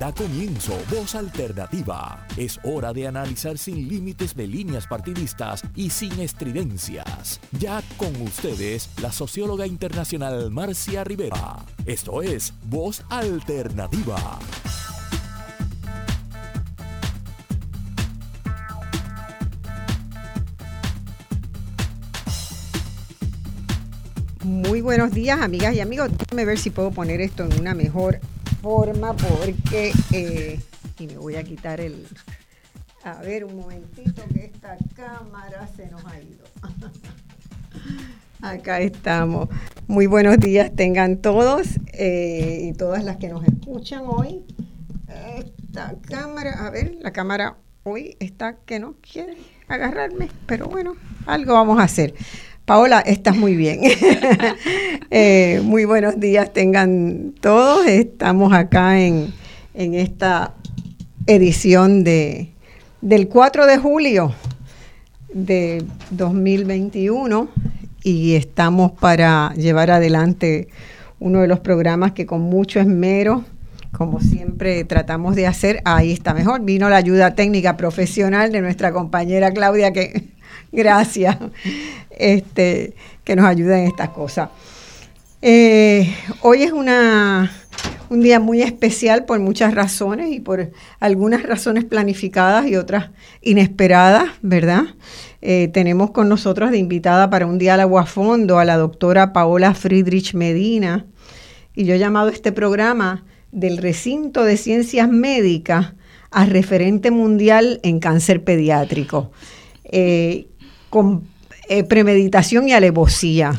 Da comienzo Voz Alternativa. Es hora de analizar sin límites de líneas partidistas y sin estridencias. Ya con ustedes, la socióloga internacional Marcia Rivera. Esto es Voz Alternativa. Muy buenos días, amigas y amigos. Déjame ver si puedo poner esto en una mejor forma porque... Eh, y me voy a quitar el... A ver, un momentito que esta cámara se nos ha ido. Acá estamos. Muy buenos días tengan todos eh, y todas las que nos escuchan hoy. Esta cámara, a ver, la cámara hoy está que no quiere agarrarme, pero bueno, algo vamos a hacer. Paola, estás muy bien. Eh, muy buenos días tengan todos. Estamos acá en, esta edición de, del 4 de julio de 2021 y estamos para llevar adelante uno de los programas que con mucho esmero, como siempre tratamos de hacer, ahí está mejor, vino la ayuda técnica profesional de nuestra compañera Claudia que gracias, este, que nos ayuda en estas cosas. Eh, hoy es una, un día muy especial por muchas razones y por algunas razones planificadas y otras inesperadas, ¿verdad? Eh, tenemos con nosotros de invitada para un diálogo a fondo a la doctora Paola Friedrich Medina y yo he llamado este programa del recinto de ciencias médicas a referente mundial en cáncer pediátrico. Eh, con eh, premeditación y alevosía,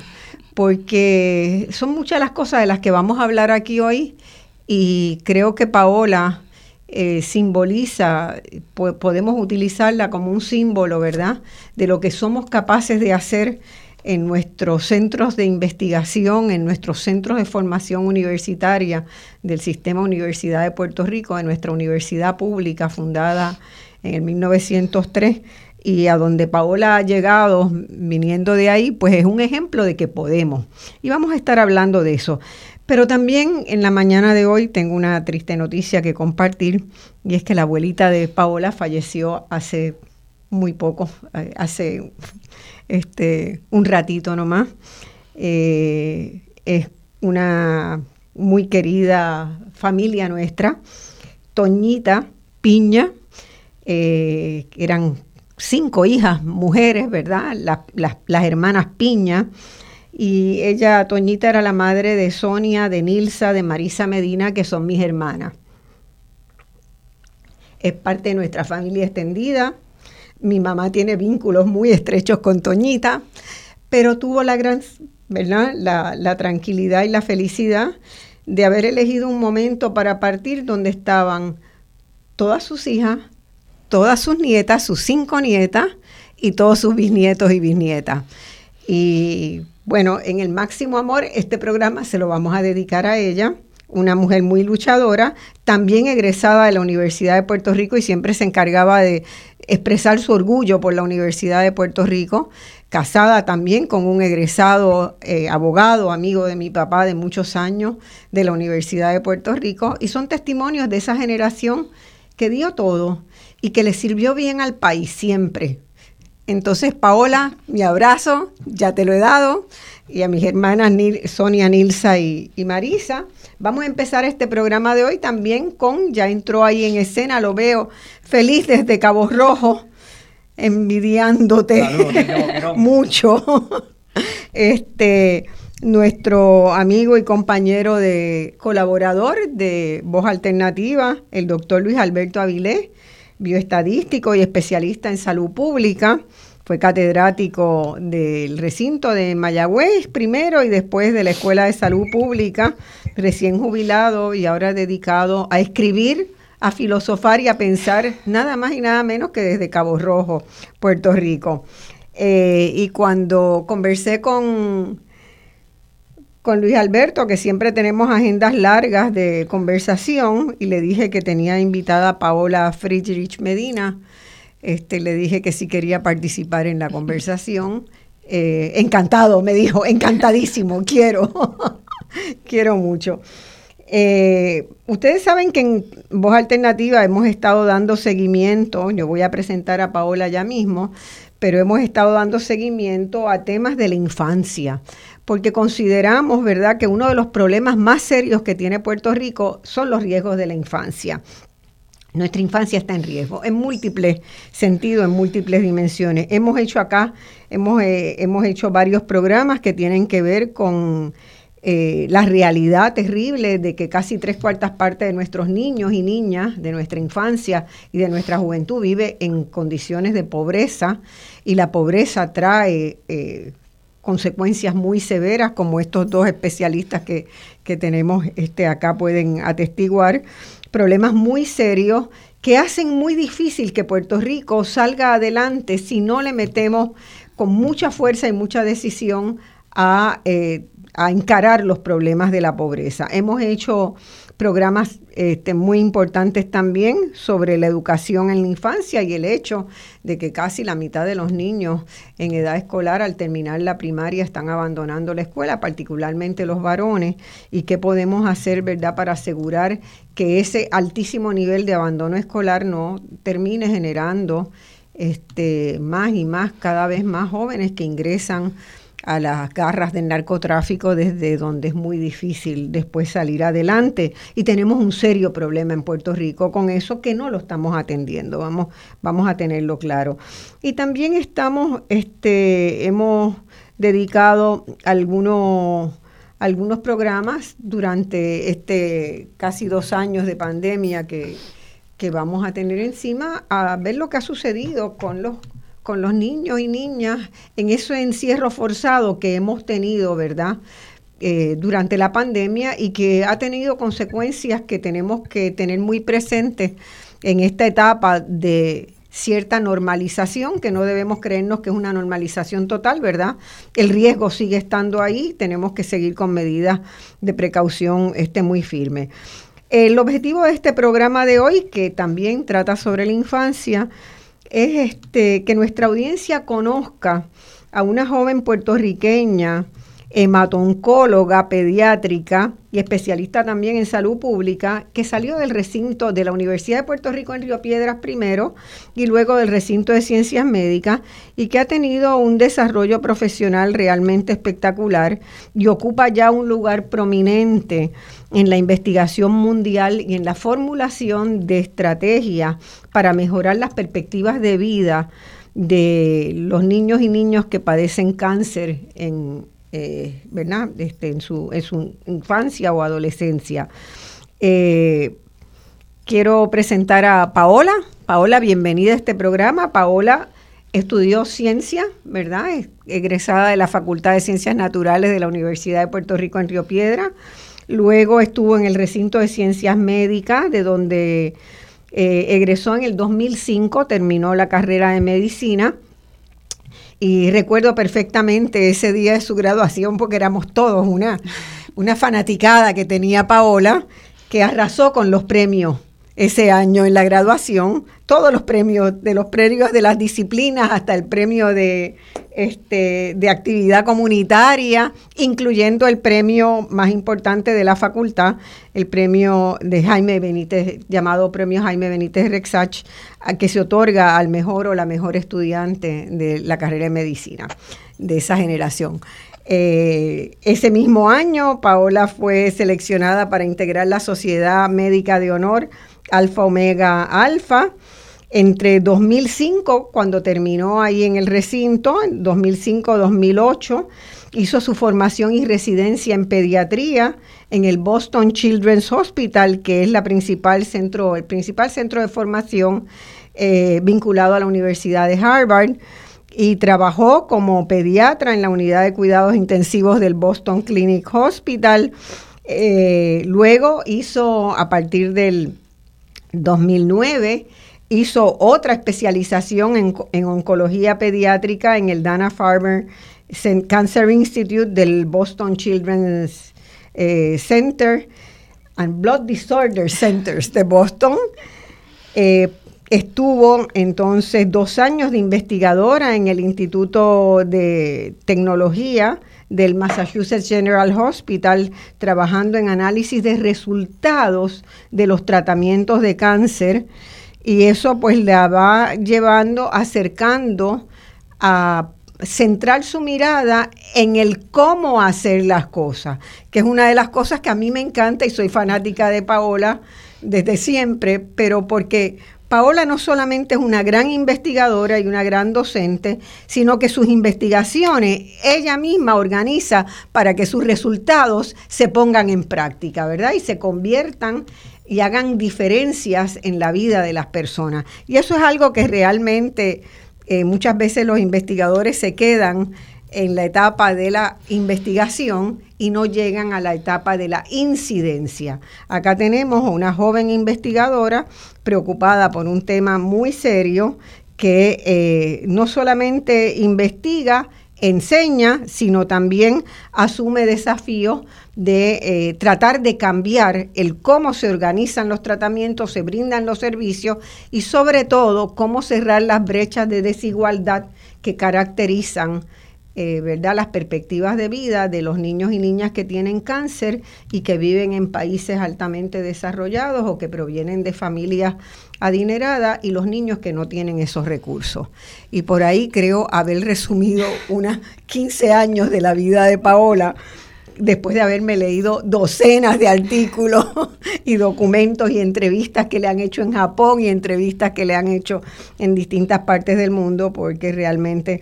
porque son muchas las cosas de las que vamos a hablar aquí hoy y creo que Paola eh, simboliza, podemos utilizarla como un símbolo, ¿verdad?, de lo que somos capaces de hacer en nuestros centros de investigación, en nuestros centros de formación universitaria del Sistema Universidad de Puerto Rico, de nuestra universidad pública fundada en el 1903 y a donde Paola ha llegado viniendo de ahí, pues es un ejemplo de que podemos. Y vamos a estar hablando de eso. Pero también en la mañana de hoy tengo una triste noticia que compartir y es que la abuelita de Paola falleció hace muy poco, eh, hace este, un ratito nomás. Eh, es una muy querida familia nuestra, Toñita Piña, eh, eran cinco hijas, mujeres, ¿verdad? las hermanas Piña. Y ella, Toñita, era la madre de Sonia, de Nilsa, de Marisa Medina, que son mis hermanas. Es parte de nuestra familia extendida. Mi mamá tiene vínculos muy estrechos con Toñita, pero tuvo la gran, ¿verdad? La, la tranquilidad y la felicidad de haber elegido un momento para partir donde estaban todas sus hijas, todas sus nietas, sus cinco nietas y todos sus bisnietos y bisnietas. Y bueno, en el máximo amor, este programa se lo vamos a dedicar a ella, una mujer muy luchadora, también egresada de la Universidad de Puerto Rico y siempre se encargaba de expresar su orgullo por la Universidad de Puerto Rico, casada también con un egresado eh, abogado, amigo de mi papá de muchos años de la Universidad de Puerto Rico, y son testimonios de esa generación que dio todo y que le sirvió bien al país siempre. Entonces, Paola, mi abrazo, ya te lo he dado, y a mis hermanas Sonia, Nilsa y, Marisa. Vamos a empezar este programa de hoy también con, ya entró ahí en escena, lo veo feliz desde Cabo Rojo, envidiándote mucho. este, nuestro amigo y compañero de colaborador de Voz Alternativa, el doctor Luis Alberto Avilés, bioestadístico y especialista en salud pública. Fue catedrático del recinto de Mayagüez primero y después de la Escuela de Salud Pública, recién jubilado y ahora dedicado a escribir, a filosofar y a pensar nada más y nada menos que desde Cabo Rojo, Puerto Rico. Eh, y cuando conversé con con Luis Alberto, que siempre tenemos agendas largas de conversación, y le dije que tenía invitada a Paola Friedrich Medina. Este, le dije que si quería participar en la conversación. Eh, encantado, me dijo, encantadísimo, quiero, quiero mucho. Eh, ustedes saben que en Voz Alternativa hemos estado dando seguimiento, yo voy a presentar a Paola ya mismo, pero hemos estado dando seguimiento a temas de la infancia, porque consideramos, ¿verdad?, que uno de los problemas más serios que tiene Puerto Rico son los riesgos de la infancia. Nuestra infancia está en riesgo, en múltiples sentidos, en múltiples dimensiones. Hemos hecho acá, hemos, eh, hemos hecho varios programas que tienen que ver con eh, la realidad terrible de que casi tres cuartas partes de nuestros niños y niñas, de nuestra infancia y de nuestra juventud vive en condiciones de pobreza y la pobreza trae eh, consecuencias muy severas como estos dos especialistas que, que tenemos este, acá pueden atestiguar, problemas muy serios que hacen muy difícil que Puerto Rico salga adelante si no le metemos con mucha fuerza y mucha decisión a eh, a encarar los problemas de la pobreza. Hemos hecho programas este, muy importantes también sobre la educación en la infancia y el hecho de que casi la mitad de los niños en edad escolar al terminar la primaria están abandonando la escuela, particularmente los varones, y qué podemos hacer, ¿verdad?, para asegurar que ese altísimo nivel de abandono escolar no termine generando este, más y más, cada vez más jóvenes que ingresan a las garras del narcotráfico desde donde es muy difícil después salir adelante. Y tenemos un serio problema en Puerto Rico con eso que no lo estamos atendiendo. Vamos vamos a tenerlo claro. Y también estamos este hemos dedicado algunos algunos programas durante este casi dos años de pandemia que, que vamos a tener encima a ver lo que ha sucedido con los con los niños y niñas en ese encierro forzado que hemos tenido, ¿verdad? Eh, durante la pandemia y que ha tenido consecuencias que tenemos que tener muy presentes en esta etapa de cierta normalización, que no debemos creernos que es una normalización total, ¿verdad? El riesgo sigue estando ahí, tenemos que seguir con medidas de precaución este, muy firmes. El objetivo de este programa de hoy, que también trata sobre la infancia, es este, que nuestra audiencia conozca a una joven puertorriqueña, hematoncóloga pediátrica y especialista también en salud pública, que salió del recinto de la Universidad de Puerto Rico en Río Piedras primero y luego del recinto de ciencias médicas y que ha tenido un desarrollo profesional realmente espectacular y ocupa ya un lugar prominente en la investigación mundial y en la formulación de estrategias para mejorar las perspectivas de vida de los niños y niños que padecen cáncer en, eh, ¿verdad? Este, en, su, infancia o adolescencia. Eh, quiero presentar a Paola. Paola, bienvenida a este programa. Paola estudió ciencia, ¿verdad? Es egresada de la Facultad de Ciencias Naturales de la Universidad de Puerto Rico en Río Piedra. Luego estuvo en el recinto de ciencias médicas, de donde eh, egresó en el 2005, terminó la carrera de medicina. Y recuerdo perfectamente ese día de su graduación porque éramos todos una, una fanaticada que tenía Paola, que arrasó con los premios ese año en la graduación, todos los premios, de los premios de las disciplinas hasta el premio de, este, de actividad comunitaria, incluyendo el premio más importante de la facultad, el premio de Jaime Benítez, llamado Premio Jaime Benítez Rexach, que se otorga al mejor o la mejor estudiante de la carrera de medicina de esa generación. Eh, ese mismo año, Paola fue seleccionada para integrar la Sociedad Médica de Honor Alfa Omega Alfa. Entre 2005, cuando terminó ahí en el recinto, en 2005-2008, hizo su formación y residencia en pediatría en el Boston Children's Hospital, que es la principal centro, el principal centro de formación eh, vinculado a la Universidad de Harvard y trabajó como pediatra en la unidad de cuidados intensivos del Boston Clinic Hospital. Eh, luego hizo, a partir del 2009 hizo otra especialización en, oncología pediátrica en el Dana Farber Cancer Institute del Boston Children's eh, Center and Blood Disorder Centers de Boston. Eh, estuvo entonces dos años de investigadora en el Instituto de Tecnología del Massachusetts General Hospital trabajando en análisis de resultados de los tratamientos de cáncer. Y eso pues la va llevando, acercando a centrar su mirada en el cómo hacer las cosas, que es una de las cosas que a mí me encanta y soy fanática de Paola desde siempre, pero porque Paola no solamente es una gran investigadora y una gran docente, sino que sus investigaciones ella misma organiza para que sus resultados se pongan en práctica, ¿verdad? Y se conviertan y hagan diferencias en la vida de las personas. Y eso es algo que realmente eh, muchas veces los investigadores se quedan en la etapa de la investigación y no llegan a la etapa de la incidencia. Acá tenemos una joven investigadora preocupada por un tema muy serio que eh, no solamente investiga, enseña, sino también asume desafíos de eh, tratar de cambiar el cómo se organizan los tratamientos, se brindan los servicios y sobre todo cómo cerrar las brechas de desigualdad que caracterizan eh, ¿verdad? las perspectivas de vida de los niños y niñas que tienen cáncer y que viven en países altamente desarrollados o que provienen de familias adineradas y los niños que no tienen esos recursos. Y por ahí creo haber resumido unas 15 años de la vida de Paola después de haberme leído docenas de artículos y documentos y entrevistas que le han hecho en Japón y entrevistas que le han hecho en distintas partes del mundo, porque realmente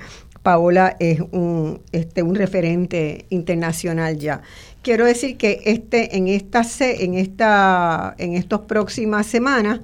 Paola es un, este, un referente internacional ya. Quiero decir que este, en, esta, en, esta, en estas próximas semanas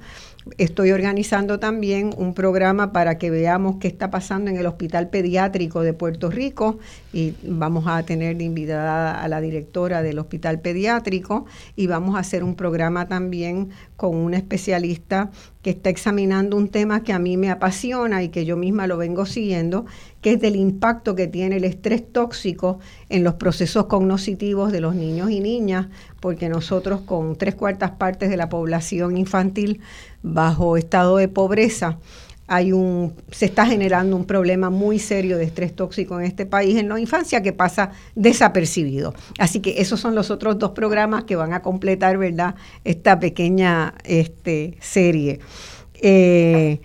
Estoy organizando también un programa para que veamos qué está pasando en el Hospital Pediátrico de Puerto Rico. Y vamos a tener invitada a la directora del Hospital Pediátrico. Y vamos a hacer un programa también con una especialista que está examinando un tema que a mí me apasiona y que yo misma lo vengo siguiendo, que es del impacto que tiene el estrés tóxico en los procesos cognitivos de los niños y niñas, porque nosotros con tres cuartas partes de la población infantil bajo estado de pobreza, hay un, se está generando un problema muy serio de estrés tóxico en este país en la infancia que pasa desapercibido. Así que esos son los otros dos programas que van a completar, ¿verdad?, esta pequeña este, serie. Eh,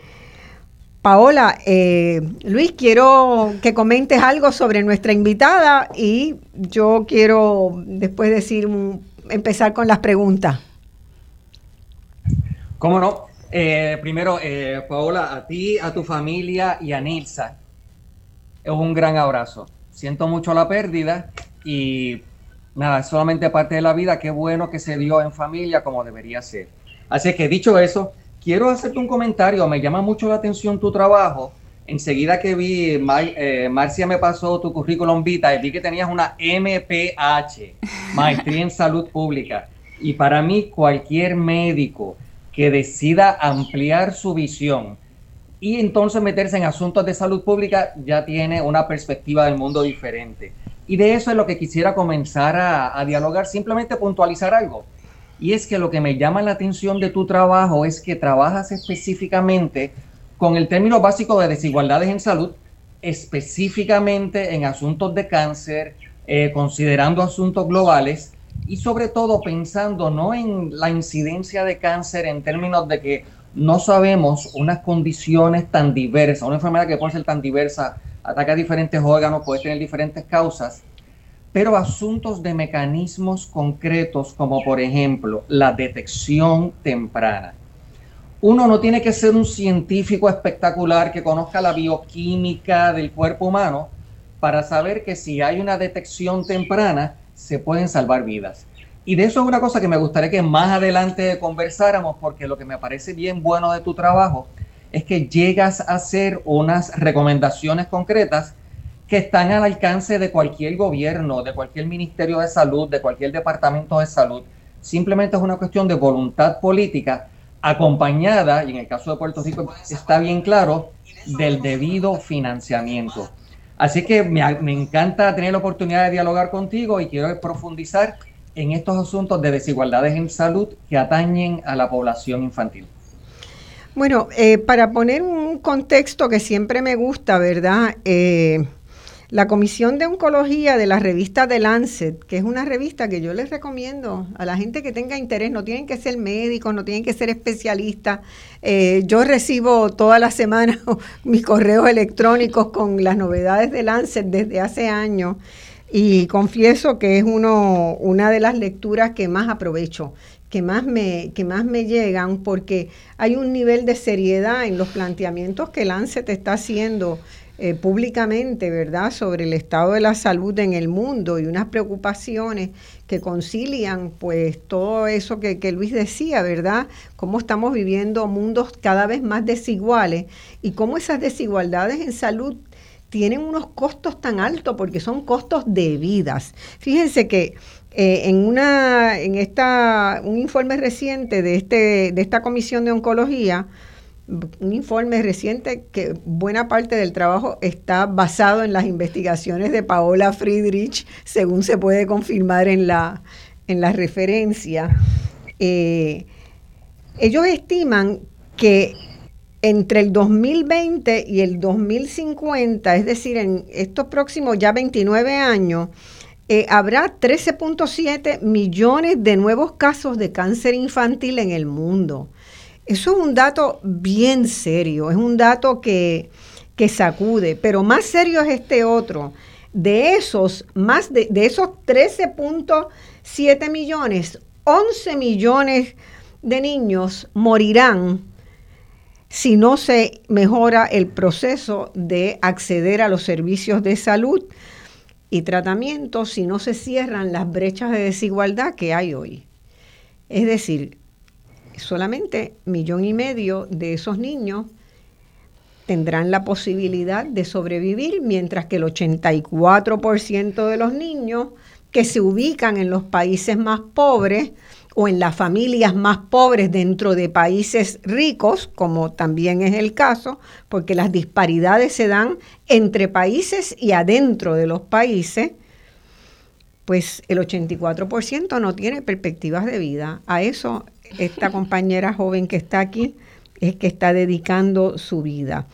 Paola, eh, Luis, quiero que comentes algo sobre nuestra invitada y yo quiero después decir, empezar con las preguntas. ¿Cómo no? Eh, primero, eh, Paola, a ti, a tu familia y a Nilsa, es un gran abrazo. Siento mucho la pérdida y nada, solamente parte de la vida. Qué bueno que se dio en familia como debería ser. Así que dicho eso, quiero hacerte un comentario. Me llama mucho la atención tu trabajo. Enseguida que vi, eh, Marcia me pasó tu currículum vita y vi que tenías una MPH, Maestría en Salud Pública. Y para mí, cualquier médico que decida ampliar su visión y entonces meterse en asuntos de salud pública ya tiene una perspectiva del mundo diferente. Y de eso es lo que quisiera comenzar a, dialogar, simplemente puntualizar algo. Y es que lo que me llama la atención de tu trabajo es que trabajas específicamente con el término básico de desigualdades en salud, específicamente en asuntos de cáncer, eh, considerando asuntos globales, y sobre todo pensando no en la incidencia de cáncer en términos de que no sabemos unas condiciones tan diversas, una enfermedad que puede ser tan diversa, ataca diferentes órganos, puede tener diferentes causas, pero asuntos de mecanismos concretos como por ejemplo la detección temprana. Uno no tiene que ser un científico espectacular que conozca la bioquímica del cuerpo humano para saber que si hay una detección temprana, se pueden salvar vidas. Y de eso es una cosa que me gustaría que más adelante conversáramos, porque lo que me parece bien bueno de tu trabajo es que llegas a hacer unas recomendaciones concretas que están al alcance de cualquier gobierno, de cualquier ministerio de salud, de cualquier departamento de salud. Simplemente es una cuestión de voluntad política acompañada, y en el caso de Puerto Rico está bien claro, del debido financiamiento. Así que me, encanta tener la oportunidad de dialogar contigo y quiero profundizar en estos asuntos de desigualdades en salud que atañen a la población infantil. Bueno, eh, para poner un contexto que siempre me gusta, ¿verdad? Eh, La Comisión de Oncología de la revista The Lancet, que es una revista que yo les recomiendo a la gente que tenga interés, no tienen que ser médicos, no tienen que ser especialistas. Eh, yo recibo todas las semanas mis correos electrónicos con las novedades de Lancet desde hace años y confieso que es uno, una de las lecturas que más aprovecho que más me, que más me llegan porque hay un nivel de seriedad en los planteamientos que Lancet está haciendo eh, públicamente, ¿verdad?, sobre el estado de la salud en el mundo y unas preocupaciones que concilian, pues, todo eso que, que Luis decía, ¿verdad?, cómo estamos viviendo mundos cada vez más desiguales y cómo esas desigualdades en salud tienen unos costos tan altos porque son costos de vidas. Fíjense que eh, en una en esta un informe reciente de este de esta comisión de oncología un informe reciente que buena parte del trabajo está basado en las investigaciones de Paola Friedrich, según se puede confirmar en la, en la referencia. Eh, ellos estiman que entre el 2020 y el 2050, es decir, en estos próximos ya 29 años, eh, habrá 13.7 millones de nuevos casos de cáncer infantil en el mundo. Eso es un dato bien serio, es un dato que, sacude, pero más serio es este otro. De esos, más de, de esos 13.7 millones, 11 millones de niños morirán si no se mejora el proceso de acceder a los servicios de salud y tratamiento, si no se cierran las brechas de desigualdad que hay hoy. Es decir, solamente millón y medio de esos niños tendrán la posibilidad de sobrevivir, mientras que el 84% de los niños que se ubican en los países más pobres o en las familias más pobres dentro de países ricos, como también es el caso, porque las disparidades se dan entre países y adentro de los países, pues el 84% no tiene perspectivas de vida. A eso esta compañera joven que está aquí es que está dedicando su vida.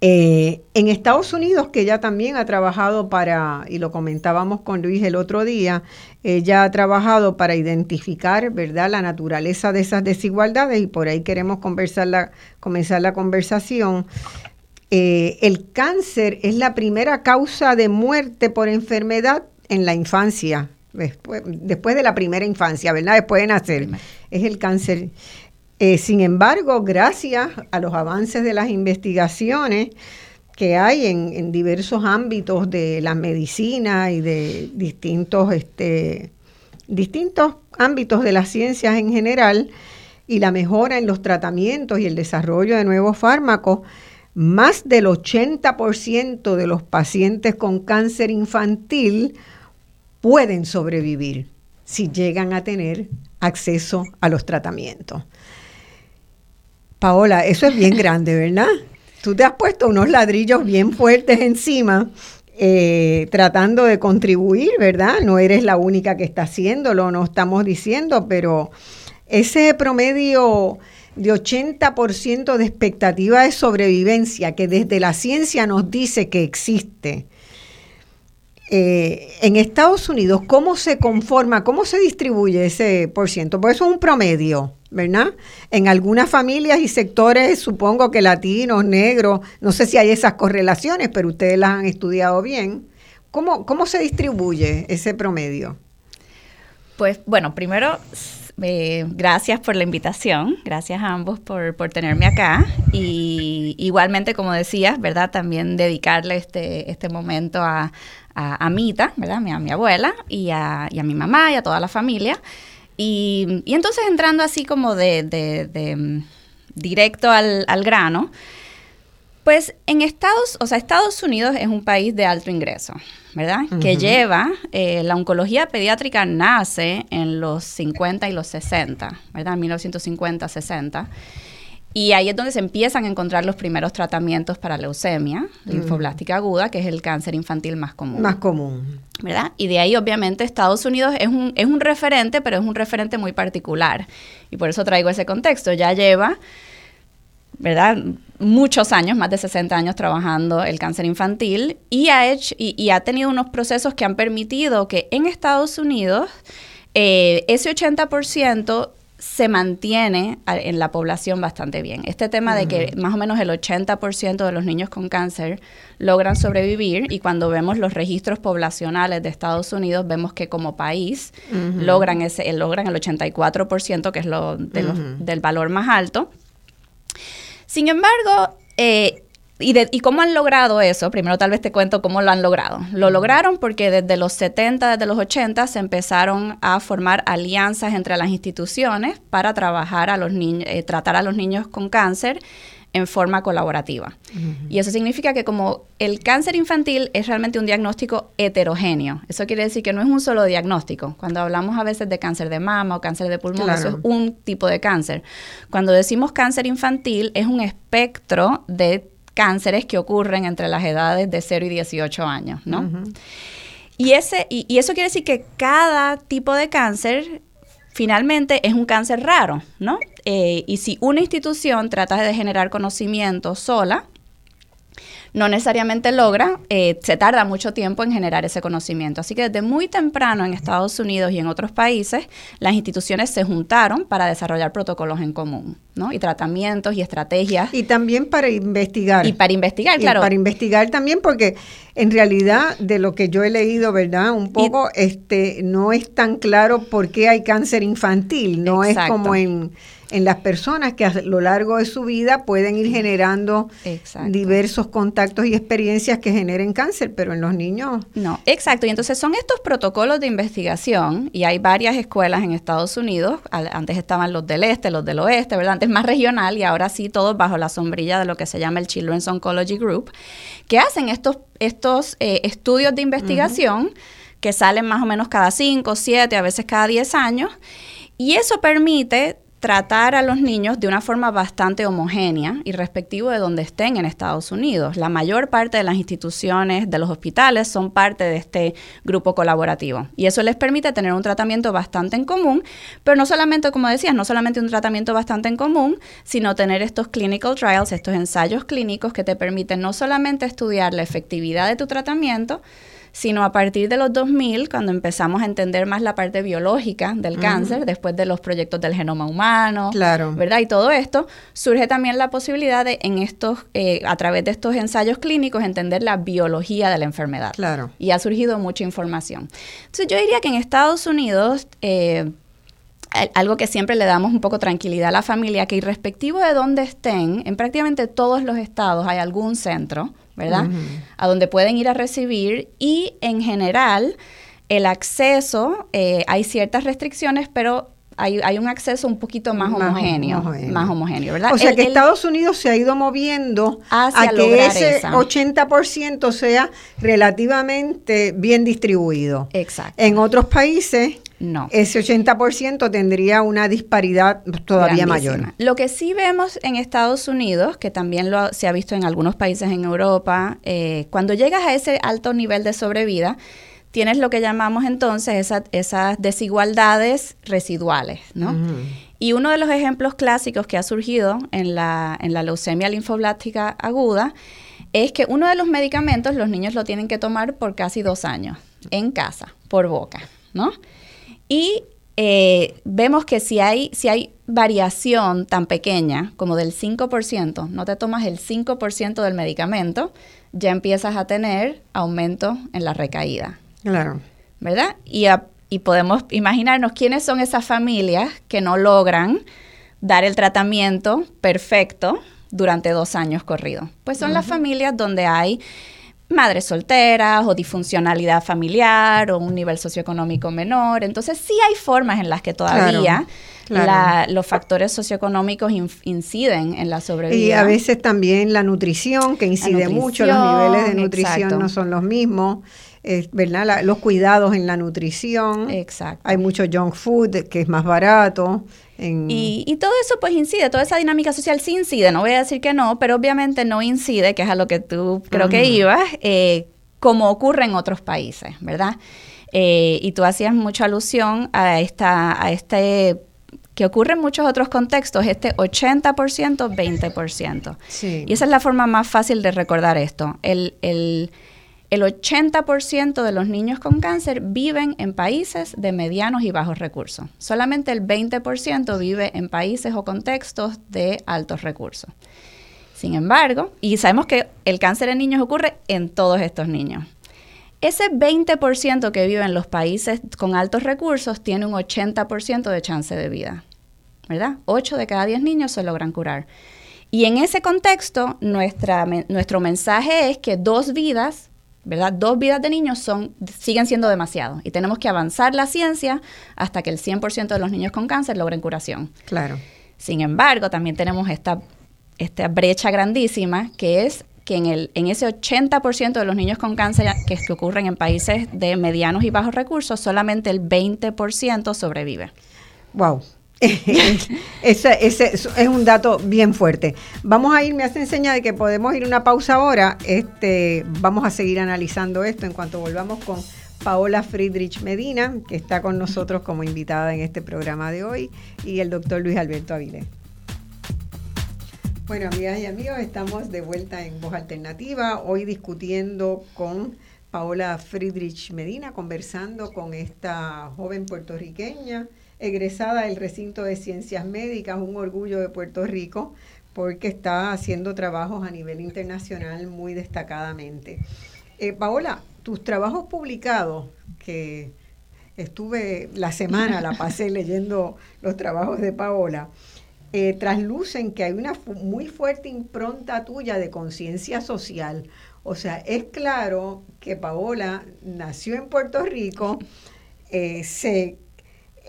Eh, en Estados Unidos, que ella también ha trabajado para, y lo comentábamos con Luis el otro día, ella ha trabajado para identificar, ¿verdad?, la naturaleza de esas desigualdades y por ahí queremos conversar la, comenzar la conversación. Eh, el cáncer es la primera causa de muerte por enfermedad en la infancia después, de la primera infancia, ¿verdad? Después de nacer. Es el cáncer. Eh, sin embargo, gracias a los avances de las investigaciones que hay en, diversos ámbitos de la medicina y de distintos, este, distintos ámbitos de las ciencias en general, y la mejora en los tratamientos y el desarrollo de nuevos fármacos, más del 80% de los pacientes con cáncer infantil pueden sobrevivir si llegan a tener acceso a los tratamientos. Paola, eso es bien grande, ¿verdad? Tú te has puesto unos ladrillos bien fuertes encima, eh, tratando de contribuir, ¿verdad? No eres la única que está haciéndolo, no estamos diciendo, pero ese promedio de 80% de expectativa de sobrevivencia que desde la ciencia nos dice que existe, eh, en Estados Unidos, ¿cómo se conforma, cómo se distribuye ese por ciento? Porque eso es un promedio, ¿verdad? En algunas familias y sectores, supongo que latinos, negros, no sé si hay esas correlaciones, pero ustedes las han estudiado bien. ¿Cómo, cómo se distribuye ese promedio? Pues bueno, primero eh, gracias por la invitación, gracias a ambos por, por, tenerme acá y igualmente, como decías, ¿verdad? También dedicarle este, este momento a, a, Mita, ¿verdad? A mi, abuela y a, mi mamá y a toda la familia. Y, entonces entrando así como de, mm, directo al, grano, pues en Estados, o sea, Estados Unidos es un país de alto ingreso, ¿verdad? Que lleva, eh, la oncología pediátrica nace en los 50 y los 60, ¿verdad? 1950, 60. Y ahí es donde se empiezan a encontrar los primeros tratamientos para leucemia, linfoblástica aguda, que es el cáncer infantil más común. Más común. ¿Verdad? Y de ahí, obviamente, Estados Unidos es un, es un referente, pero es un referente muy particular. Y por eso traigo ese contexto. Ya lleva ¿verdad? Muchos años, más de 60 años trabajando el cáncer infantil y ha, hecho, y, ha tenido unos procesos que han permitido que en Estados Unidos eh, ese 80% se mantiene en la población bastante bien. Este tema de que más o menos el 80% de los niños con cáncer logran sobrevivir y cuando vemos los registros poblacionales de Estados Unidos vemos que como país logran ese logran el 84% que es lo, del valor más alto. Sin embargo, eh, ¿Y, cómo han logrado eso? Primero tal vez te cuento cómo lo han logrado. Lo lograron porque desde los 70, desde los 80 se empezaron a formar alianzas entre las instituciones para trabajar a los niños, eh, tratar a los niños con cáncer en forma colaborativa. Y eso significa que como el cáncer infantil es realmente un diagnóstico heterogéneo, eso quiere decir que no es un solo diagnóstico. Cuando hablamos a veces de cáncer de mama o cáncer de pulmón, eso es un tipo de cáncer. Cuando decimos cáncer infantil es un espectro de cánceres que ocurren entre las edades de 0 y 18 años, ¿no? y, ese, y, eso quiere decir que cada tipo de cáncer finalmente es un cáncer raro, ¿no? Eh, y si una institución trata de generar conocimiento sola, no necesariamente logra, eh, se tarda mucho tiempo en generar ese conocimiento. Así que desde muy temprano en Estados Unidos y en otros países, las instituciones se juntaron para desarrollar protocolos en común, ¿no? Y tratamientos y estrategias. Y también para investigar. Y para investigar, claro. para investigar también porque en realidad de lo que yo he leído, ¿verdad? Un poco, este, no es tan claro por qué hay cáncer infantil, no es como en en las personas que a lo largo de su vida pueden ir generando diversos contactos y experiencias que generen cáncer, pero en los niños... No, exacto. Y entonces son estos protocolos de investigación y hay varias escuelas en Estados Unidos, antes estaban los del este, los del oeste, ¿verdad? Antes más regional y ahora sí todos bajo la sombrilla de lo que se llama el Children's Oncology Group, que hacen estos, estos eh, estudios de investigación que salen más o menos cada 5, 7, a veces cada 10 años. Y eso permite tratar a los niños de una forma bastante homogénea y respectivo de donde estén en Estados Unidos. La mayor parte de las instituciones de los hospitales son parte de este grupo colaborativo y eso les permite tener un tratamiento bastante en común, pero no solamente, como decías, no solamente un tratamiento bastante en común, sino tener estos clinical trials, estos ensayos clínicos que te permiten no solamente estudiar la efectividad de tu tratamiento, sino a partir de los 2000, cuando empezamos a entender más la parte biológica del cáncer, después de los proyectos del genoma humano, claro. ¿verdad? Y todo esto, surge también la posibilidad de, en estos, eh, a través de estos ensayos clínicos, entender la biología de la enfermedad. Claro. Y ha surgido mucha información. Entonces, yo diría que en Estados Unidos, eh, algo que siempre le damos un poco tranquilidad a la familia, que irrespectivo de dónde estén, en prácticamente todos los estados hay algún centro ¿verdad? A donde pueden ir a recibir y en general el acceso, eh, hay ciertas restricciones, pero hay, hay, un acceso un poquito más, homogéneo, más homogéneo, ¿verdad? O sea que Estados Unidos se ha ido moviendo a que ese 80% sea relativamente bien distribuido. Exacto. En otros países no. Ese 80% tendría una disparidad todavía mayor. Lo que sí vemos en Estados Unidos, que también lo, se ha visto en algunos países en Europa, eh, cuando llegas a ese alto nivel de sobrevida, tienes lo que llamamos entonces esas desigualdades residuales, ¿no? Y uno de los ejemplos clásicos que ha surgido en la, en la leucemia linfoblástica aguda es que uno de los medicamentos los niños lo tienen que tomar por casi dos años, en casa, por boca, ¿no? Y eh, vemos que si hay, si hay variación tan pequeña como del 5%, no te tomas el 5% del medicamento, ya empiezas a tener aumento en la recaída. Claro. ¿Verdad? Y, y podemos imaginarnos quiénes son esas familias que no logran dar el tratamiento perfecto durante dos años corridos. Pues son las familias donde hay madres solteras o disfuncionalidad familiar o un nivel socioeconómico menor. Entonces sí hay formas en las que todavía los factores socioeconómicos inciden en la sobrevida. Y a veces también la nutrición, que incide mucho, los niveles de nutrición no son los mismos. ¿Verdad? los cuidados en la nutrición. Exacto. Hay mucho junk food que es más barato. Y, todo eso pues incide, toda esa dinámica social sí incide, no voy a decir que no, pero obviamente no incide, que es a lo que tú creo que ibas, eh, como ocurre en otros países, ¿verdad? Eh, y tú hacías mucha alusión a, esta, a este que ocurre en muchos otros contextos, este 80%, 20%. Y esa es la forma más fácil de recordar esto. El, el, el 80% de los niños con cáncer viven en países de medianos y bajos recursos. Solamente el 20% vive en países o contextos de altos recursos. Sin embargo, y sabemos que el cáncer en niños ocurre en todos estos niños. Ese 20% que vive en los países con altos recursos tiene un 80% de chance de vida, ¿verdad? 8 de cada 10 niños se logran curar. Y en ese contexto, nuestro mensaje es que dos vidas, ¿verdad? Dos vidas de niños son, siguen siendo demasiado. Y tenemos que avanzar la ciencia hasta que el 100% de los niños con cáncer logren curación. Claro. Sin embargo, también tenemos esta esta brecha grandísima que es que en, el, en ese 80% de los niños con cáncer que, que ocurren en países de medianos y bajos recursos, solamente el 20% sobrevive. Wow. ese, es un dato bien fuerte. Vamos a ir, me hace enseña de que podemos ir una pausa ahora. Este, vamos a seguir analizando esto en cuanto volvamos con Paola Friedrich Medina, que está con nosotros como invitada en este programa de hoy, y el doctor Luis Alberto Avilés. Bueno, amigas y amigos, estamos de vuelta en Voz Alternativa, hoy discutiendo con Paola Friedrich Medina, conversando con esta joven puertorriqueña, egresada del recinto de ciencias médicas, un orgullo de Puerto Rico, porque está haciendo trabajos a nivel internacional muy destacadamente. Eh, Paola, tus trabajos publicados, que estuve la semana, la pasé leyendo los trabajos de Paola, eh, traslucen que hay una muy fuerte impronta tuya de conciencia social. O sea, es claro que Paola nació en Puerto Rico, eh, se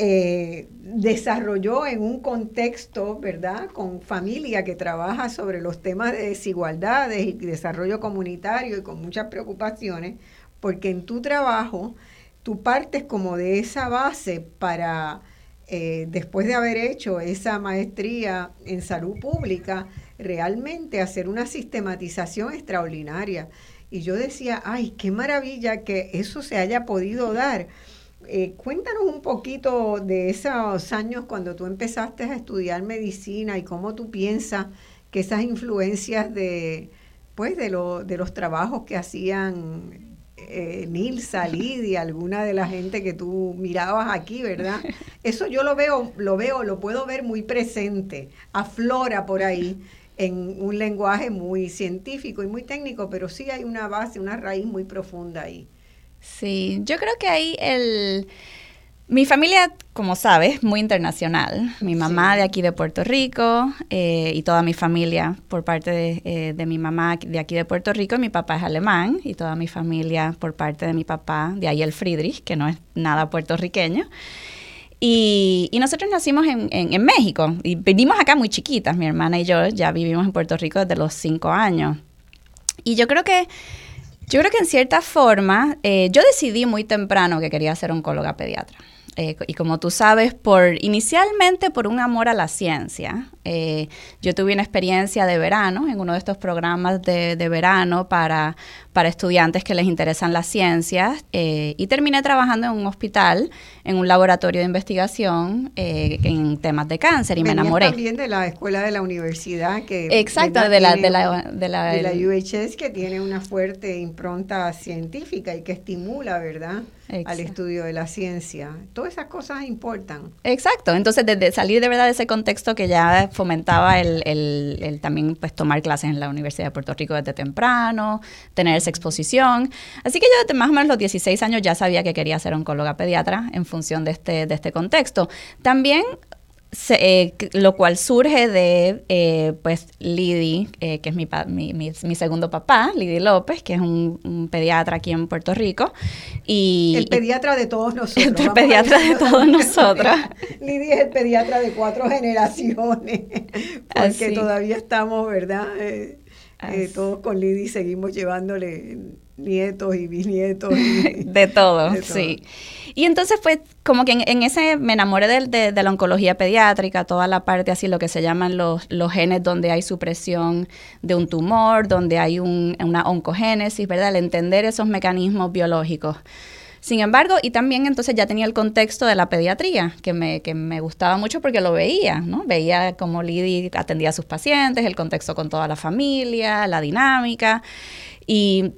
eh, desarrolló en un contexto, ¿verdad?, con familia que trabaja sobre los temas de desigualdades y desarrollo comunitario y con muchas preocupaciones, porque en tu trabajo tú partes como de esa base para eh, después de haber hecho esa maestría en salud pública, realmente hacer una sistematización extraordinaria. Y yo decía, ay, qué maravilla que eso se haya podido dar. Eh, cuéntanos un poquito de esos años cuando tú empezaste a estudiar medicina y cómo tú piensas que esas influencias de, pues, de, lo, de los trabajos que hacían eh, Nilsa, Lidia, alguna de la gente que tú mirabas aquí, ¿verdad? Eso yo lo veo, lo veo, lo puedo ver muy presente, aflora por ahí en un lenguaje muy científico y muy técnico, pero sí hay una base, una raíz muy profunda ahí. Sí, yo creo que ahí el mi familia, como sabes, muy internacional. Mi mamá de aquí de Puerto Rico eh, y toda mi familia por parte eh, de, mi mamá de aquí de Puerto Rico. Mi papá es alemán y toda mi familia por parte de mi papá de ahí el Friedrich, que no es nada puertorriqueño. Y, nosotros nacimos en, en, México y vinimos acá muy chiquitas. Mi hermana y yo ya vivimos en Puerto Rico desde los cinco años. Y yo creo que yo creo que en cierta forma, eh, yo decidí muy temprano que quería ser oncóloga pediatra. Eh, y como tú sabes, por inicialmente por un amor a la ciencia. Eh, yo tuve una experiencia de verano en uno de estos programas de, de verano para, para estudiantes que les interesan las ciencias eh, y terminé trabajando en un hospital, en un laboratorio de investigación en temas de cáncer y me enamoré. también de la escuela de la universidad que... Exacto, de la, de la, de la, de la UHS que tiene una fuerte impronta científica y que estimula, ¿verdad? al estudio de la ciencia. Todas esas cosas importan. Exacto. Entonces, desde salir de verdad de ese contexto que ya fomentaba el, el, también pues tomar clases en la Universidad de Puerto Rico desde temprano, tener esa exposición. Así que yo desde más o menos los 16 años ya sabía que quería ser oncóloga pediatra en función de este, de este contexto. También eh, lo cual surge de, eh, pues, Lidi, eh, que es mi, mi, mi, segundo papá, Lidi López, que es un, pediatra aquí en Puerto Rico. Y, el pediatra de todos nosotros. El pediatra de todos nosotros. Lidi es el pediatra de cuatro generaciones, porque todavía estamos, ¿verdad? todos con Lidi seguimos llevándole nietos y bisnietos. de, todo, sí. Y entonces fue como que en, ese me enamoré de, de, la oncología pediátrica, toda la parte así, lo que se llaman los, los genes donde hay supresión de un tumor, donde hay un, una oncogénesis, ¿verdad? El entender esos mecanismos biológicos. Sin embargo, y también entonces ya tenía el contexto de la pediatría, que me, que me gustaba mucho porque lo veía, ¿no? Veía cómo Lidy atendía a sus pacientes, el contexto con toda la familia, la dinámica. Y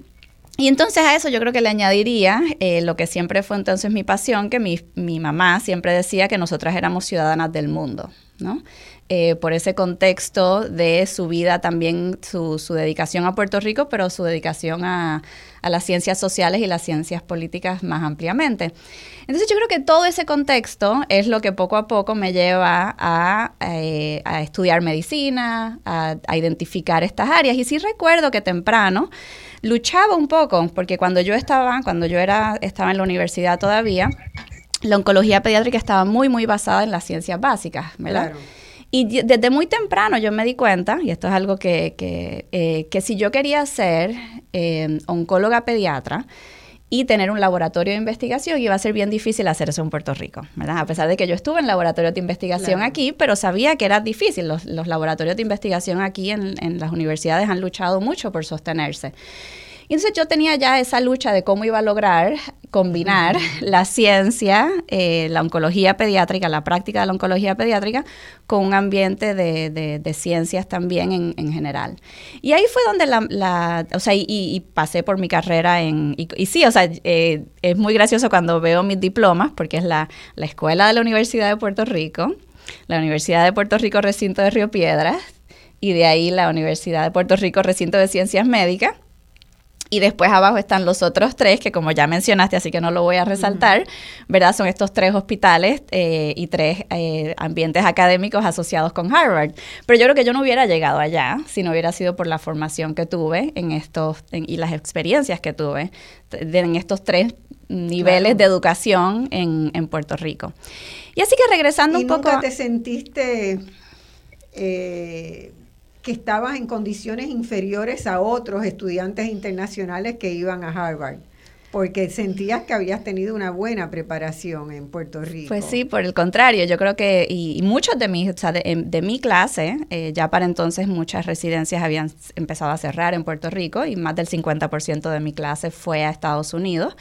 y entonces a eso yo creo que le añadiría eh, lo que siempre fue entonces mi pasión, que mi, mi, mamá siempre decía que nosotras éramos ciudadanas del mundo, ¿no? Eh, por ese contexto de su vida también, su, su dedicación a Puerto Rico, pero su dedicación a, a, las ciencias sociales y las ciencias políticas más ampliamente. Entonces yo creo que todo ese contexto es lo que poco a poco me lleva a, eh, estudiar medicina, a, a identificar estas áreas. Y sí recuerdo que temprano luchaba un poco, porque cuando yo estaba, cuando yo era, estaba en la universidad todavía, la oncología pediátrica estaba muy, muy basada en las ciencias básicas, ¿verdad? Claro. Y desde muy temprano yo me di cuenta, y esto es algo que, que, eh, que si yo quería ser eh, oncóloga pediatra, y tener un laboratorio de investigación iba a ser bien difícil hacer eso en Puerto Rico, ¿verdad? A pesar de que yo estuve en laboratorio de investigación claro. aquí, pero sabía que era difícil. Los, los laboratorios de investigación aquí en, en, las universidades han luchado mucho por sostenerse. Y entonces yo tenía ya esa lucha de cómo iba a lograr combinar la ciencia, eh, la oncología pediátrica, la práctica de la oncología pediátrica, con un ambiente de, de, de ciencias también en, en, general. Y ahí fue donde la, la o sea, y, y, pasé por mi carrera en, y, y sí, o sea, eh, es muy gracioso cuando veo mis diplomas, porque es la, la escuela de la Universidad de Puerto Rico, la Universidad de Puerto Rico, recinto de Río Piedras, y de ahí la Universidad de Puerto Rico, recinto de Ciencias Médicas y después abajo están los otros tres, que como ya mencionaste, así que no lo voy a resaltar, uh -huh. ¿verdad? Son estos tres hospitales eh, y tres eh, ambientes académicos asociados con Harvard. Pero yo creo que yo no hubiera llegado allá si no hubiera sido por la formación que tuve en estos en, y las experiencias que tuve en estos tres niveles claro. de educación en, en, Puerto Rico. Y así que regresando ¿Y un nunca poco... te sentiste... Eh que estabas en condiciones inferiores a otros estudiantes internacionales que iban a Harvard porque sentías que habías tenido una buena preparación en Puerto Rico. Pues sí, por el contrario, yo creo que, y, y muchos de mis, o sea, de, de mi clase, eh, ya para entonces muchas residencias habían empezado a cerrar en Puerto Rico y más del 50% de mi clase fue a Estados Unidos.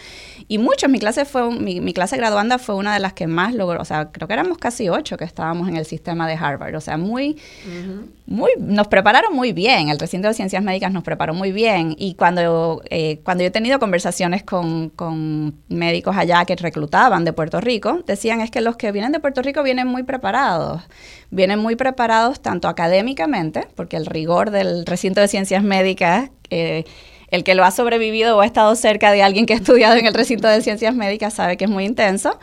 Y muchos, mi clase fue, mi, mi, clase graduanda fue una de las que más logró, o sea, creo que éramos casi ocho que estábamos en el sistema de Harvard, o sea, muy, uh -huh. Muy, nos prepararon muy bien, el recinto de ciencias médicas nos preparó muy bien. Y cuando, eh, cuando yo he tenido conversaciones con con, médicos allá que reclutaban de Puerto Rico, decían es que los que vienen de Puerto Rico vienen muy preparados, vienen muy preparados tanto académicamente, porque el rigor del recinto de ciencias médicas, eh, el que lo ha sobrevivido o ha estado cerca de alguien que ha estudiado en el recinto de ciencias médicas sabe que es muy intenso,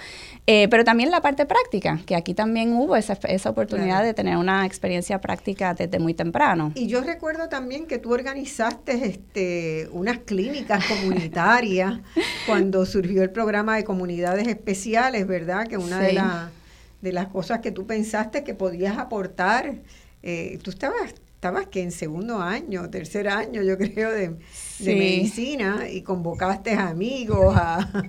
eh, pero también la parte práctica, que aquí también hubo esa, esa oportunidad claro. de tener una experiencia práctica desde muy temprano. Y yo recuerdo también que tú organizaste este, unas clínicas comunitarias cuando surgió el programa de comunidades especiales, ¿verdad? Que una sí. de, la, de, las cosas que tú pensaste que podías aportar, eh, tú estabas estabas que en segundo año, tercer año, yo creo, de, sí. de medicina y convocaste a amigos, a,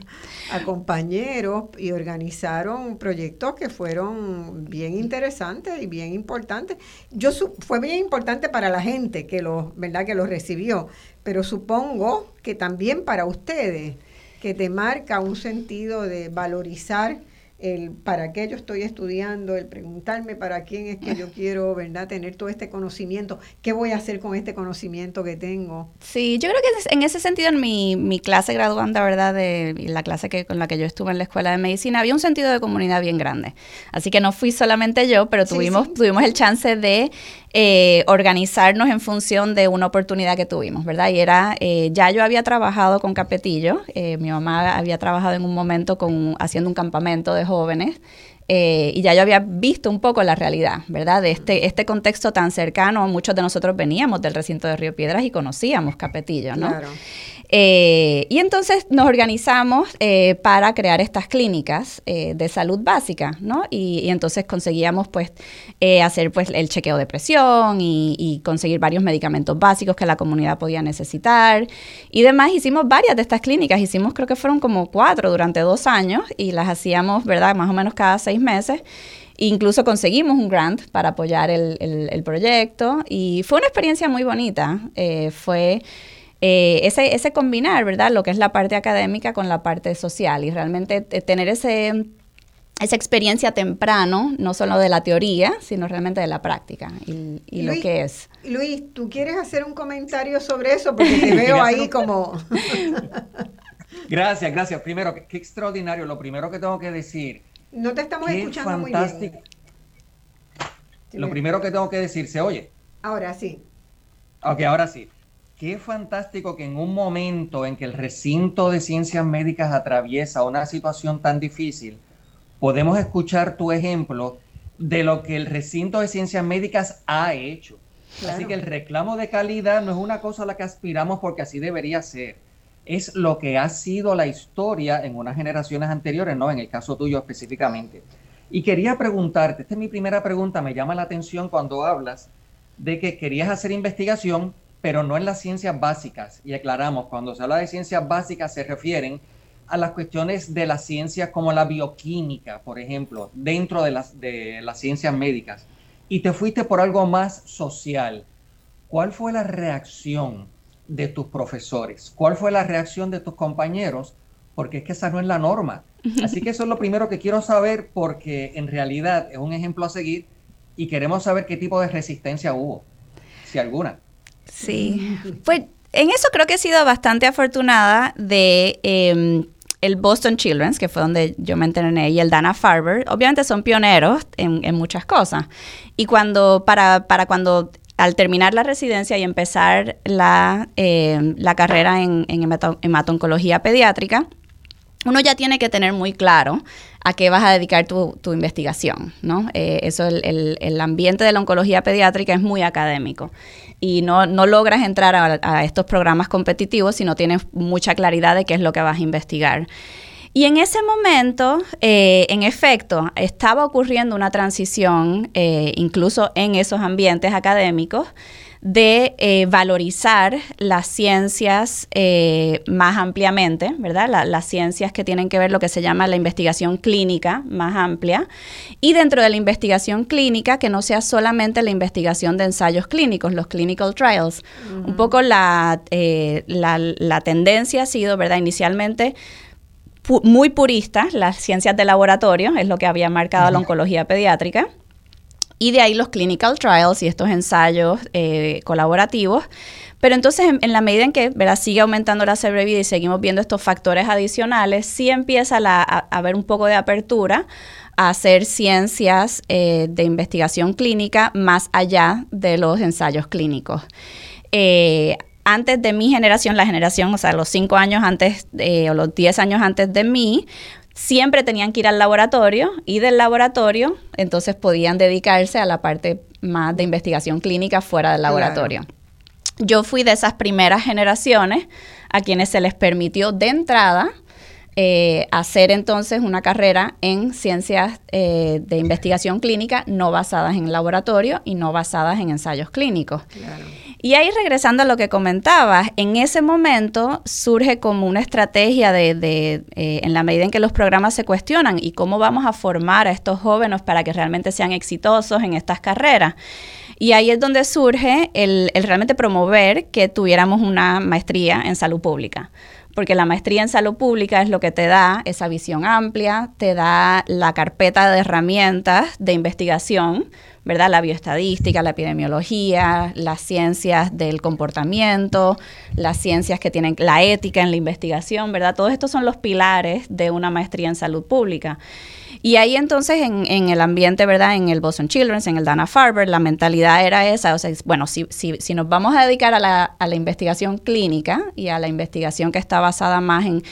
a, compañeros y organizaron proyectos que fueron bien interesantes y bien importantes. Yo fue bien importante para la gente que lo, verdad, que lo recibió, pero supongo que también para ustedes que te marca un sentido de valorizar el para qué yo estoy estudiando, el preguntarme para quién es que yo quiero, ¿verdad? Tener todo este conocimiento, qué voy a hacer con este conocimiento que tengo. Sí, yo creo que en ese sentido en mi, mi clase graduanda, ¿verdad? De la clase que con la que yo estuve en la escuela de medicina, había un sentido de comunidad bien grande. Así que no fui solamente yo, pero tuvimos, sí, sí. tuvimos el chance de eh, organizarnos en función de una oportunidad que tuvimos, ¿verdad? Y era, eh, ya yo había trabajado con Capetillo, eh, mi mamá había trabajado en un momento con, haciendo un campamento de jóvenes eh, y ya yo había visto un poco la realidad, ¿verdad? De este, este contexto tan cercano, muchos de nosotros veníamos del recinto de Río Piedras y conocíamos Capetillo, ¿no? Claro. Eh, y entonces nos organizamos eh, para crear estas clínicas eh, de salud básica, ¿no? Y, entonces conseguíamos pues eh, hacer pues el chequeo de presión y, conseguir varios medicamentos básicos que la comunidad podía necesitar y demás. Hicimos varias de estas clínicas, hicimos creo que fueron como cuatro durante dos años y las hacíamos, ¿verdad? Más o menos cada seis meses. Incluso conseguimos un grant para apoyar el, el, el proyecto y fue una experiencia muy bonita. Eh, fue eh, ese, ese combinar, ¿verdad? Lo que es la parte académica con la parte social y realmente tener ese esa experiencia temprano, no solo de la teoría, sino realmente de la práctica y, lo que es. Luis, ¿tú quieres hacer un comentario sobre eso? Porque te veo ahí como... gracias, gracias. Primero, qué, extraordinario. Lo primero que tengo que decir... No te estamos escuchando muy bien. Lo primero que tengo que decir, ¿se oye? Ahora sí. Ok, ahora sí. Qué fantástico que en un momento en que el recinto de ciencias médicas atraviesa una situación tan difícil, podemos escuchar tu ejemplo de lo que el recinto de ciencias médicas ha hecho. Así que el reclamo de calidad no es una cosa a la que aspiramos porque así debería ser. Es lo que ha sido la historia en unas generaciones anteriores, no en el caso tuyo específicamente. Y quería preguntarte, esta es mi primera pregunta, me llama la atención cuando hablas de que querías hacer investigación, pero no en las ciencias básicas. Y aclaramos, cuando se habla de ciencias básicas se refieren a las cuestiones de la ciencia como la bioquímica, por ejemplo, dentro de las, de las ciencias médicas, y te fuiste por algo más social. ¿Cuál fue la reacción de tus profesores? ¿Cuál fue la reacción de tus compañeros? Porque es que esa no es la norma. Así que eso es lo primero que quiero saber porque en realidad es un ejemplo a seguir y queremos saber qué tipo de resistencia hubo, si alguna. Sí, pues en eso creo que he sido bastante afortunada de... Em, el Boston Children's, que fue donde yo me entrené, y el Dana Farber, obviamente son pioneros en, muchas cosas. Y cuando, para, para cuando al terminar la residencia y empezar la, eh, la carrera en, en hematoncología pediátrica, uno ya tiene que tener muy claro a qué vas a dedicar tu, investigación, ¿no? Eh, eso, el, el, ambiente de la oncología pediátrica es muy académico y no, no logras entrar a, estos programas competitivos si no tienes mucha claridad de qué es lo que vas a investigar. Y en ese momento, eh, en efecto, estaba ocurriendo una transición, eh, incluso en esos ambientes académicos, de eh, valorizar las ciencias eh, más ampliamente, ¿verdad? las ciencias que tienen que ver lo que se llama la investigación clínica más amplia y dentro de la investigación clínica que no sea solamente la investigación de ensayos clínicos, los clinical trials. Un poco eh, la, la, tendencia ha sido, ¿verdad? Inicialmente muy purista, las ciencias de laboratorio, es lo que había marcado la oncología pediátrica y de ahí los clinical trials y estos ensayos eh, colaborativos. Pero entonces, en, la medida en que ¿verdad? sigue aumentando la sobrevida y seguimos viendo estos factores adicionales, sí empieza a, haber un poco de apertura a hacer ciencias eh, de investigación clínica más allá de los ensayos clínicos. Eh, antes de mi generación, la generación, o sea, los cinco años antes o los diez años antes de mí, siempre tenían que ir al laboratorio y del laboratorio entonces podían dedicarse a la parte más de investigación clínica fuera del laboratorio. Yo fui de esas primeras generaciones a quienes se les permitió de entrada eh, hacer entonces una carrera en ciencias eh, de investigación clínica no basadas en laboratorio y no basadas en ensayos clínicos. Y ahí regresando a lo que comentabas, en ese momento surge como una estrategia de, eh, en la medida en que los programas se cuestionan y cómo vamos a formar a estos jóvenes para que realmente sean exitosos en estas carreras. Y ahí es donde surge el, el realmente promover que tuviéramos una maestría en salud pública porque la maestría en salud pública es lo que te da esa visión amplia, te da la carpeta de herramientas de investigación, ¿verdad? La bioestadística, la epidemiología, las ciencias del comportamiento, las ciencias que tienen la ética en la investigación, ¿verdad? Todos estos son los pilares de una maestría en salud pública. Y ahí entonces en, el ambiente, ¿verdad? En el Boston Children's, en el Dana Farber, la mentalidad era esa, o sea, bueno, si, si, si nos vamos a dedicar a la, a la investigación clínica y a la investigación que está basada más en,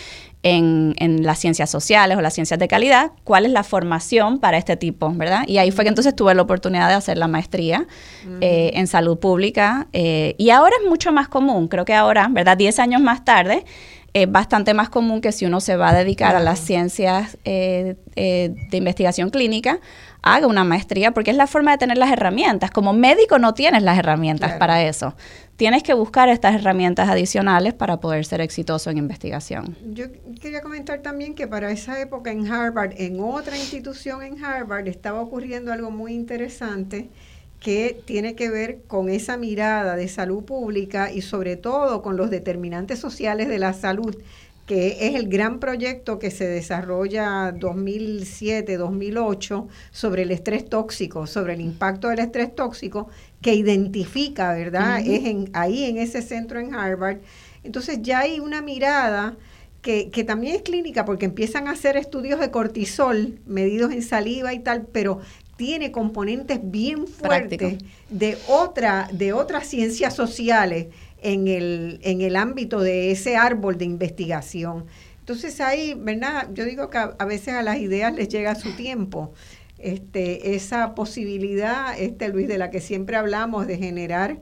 en, las ciencias sociales o las ciencias de calidad, cuál es la formación para este tipo, ¿verdad? Y ahí fue que entonces tuve la oportunidad de hacer la maestría eh, en salud pública eh, y ahora es mucho más común, creo que ahora, ¿verdad? Diez años más tarde, es bastante más común que si uno se va a dedicar a las ciencias eh, eh, de investigación clínica, haga una maestría, porque es la forma de tener las herramientas. Como médico no tienes las herramientas para eso. Tienes que buscar estas herramientas adicionales para poder ser exitoso en investigación. Yo quería comentar también que para esa época en Harvard, en otra institución en Harvard, estaba ocurriendo algo muy interesante que tiene que ver con esa mirada de salud pública y sobre todo con los determinantes sociales de la salud, que es el gran proyecto que se desarrolla 2007-2008 sobre el estrés tóxico, sobre el impacto del estrés tóxico, que identifica, ¿verdad? Es en, ahí en ese centro en Harvard. Entonces ya hay una mirada que, que, también es clínica porque empiezan a hacer estudios de cortisol medidos en saliva y tal, pero tiene componentes bien fuertes de otra de otras ciencias sociales en el, en el ámbito de ese árbol de investigación. Entonces ahí, ¿verdad? Yo digo que a, veces a las ideas les llega su tiempo. Este, esa posibilidad, este Luis, de la que siempre hablamos, de generar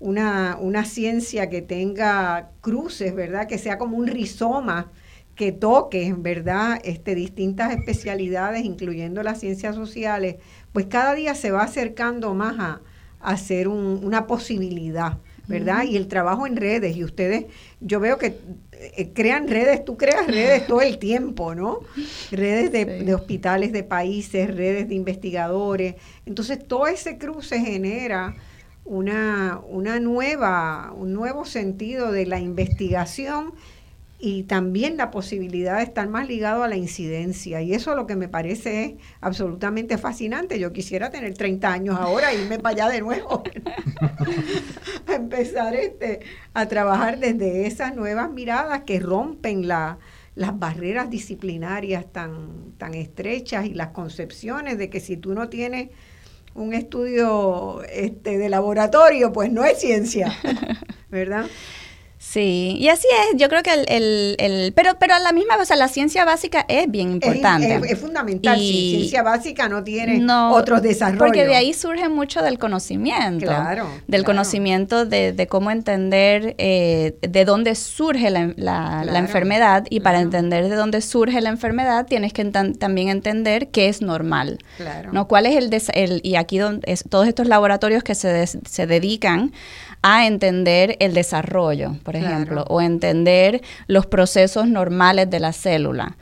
una, una ciencia que tenga cruces, ¿verdad? Que sea como un rizoma que toque, ¿verdad? Este, distintas especialidades, incluyendo las ciencias sociales, pues cada día se va acercando más a, a ser una posibilidad. ¿Verdad? Y el trabajo en redes, y ustedes, yo veo que eh, crean redes, tú creas redes todo el tiempo, ¿no? Redes de, hospitales de países, redes de investigadores. Entonces, todo ese cruce genera una, una nueva, un nuevo sentido de la investigación y también la posibilidad de estar más ligado a la incidencia. Y eso es lo que me parece absolutamente fascinante. Yo quisiera tener 30 años ahora e irme para allá de nuevo. a empezar este, a trabajar desde esas nuevas miradas que rompen la, las barreras disciplinarias tan, tan estrechas y las concepciones de que si tú no tienes un estudio este, de laboratorio, pues no es ciencia, ¿verdad? Sí, y así es, yo creo que el, el, el, pero, pero a la misma vez, la ciencia básica es bien importante. Es, fundamental, y, ciencia básica no tiene otros desarrollos. Porque de ahí surge mucho del conocimiento. Claro. Del conocimiento de, de, cómo entender eh, de dónde surge la, la, enfermedad y para entender de dónde surge la enfermedad tienes que también entender qué es normal. Claro. ¿no? ¿Cuál es el, el y aquí donde todos estos laboratorios que se, se dedican a entender el desarrollo, por ejemplo, o entender los procesos normales de la célula.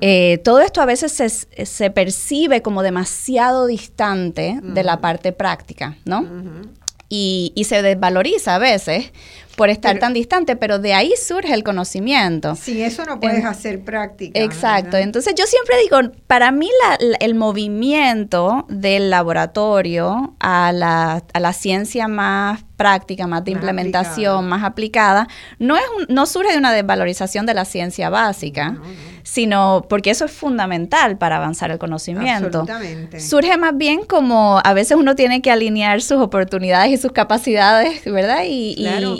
Eh, todo esto a veces se, percibe como demasiado distante de la parte práctica, ¿no? y, y, se desvaloriza a veces por estar tan distante, pero de ahí surge el conocimiento. Sí, eso no puedes hacer práctica. Exacto. Entonces yo siempre digo, para mí el movimiento del laboratorio a la, a la ciencia más práctica, más de implementación, más aplicada, no, es no surge de una desvalorización de la ciencia básica, sino porque eso es fundamental para avanzar el conocimiento. Absolutamente. Surge más bien como a veces uno tiene que alinear sus oportunidades y sus capacidades, ¿verdad? Y,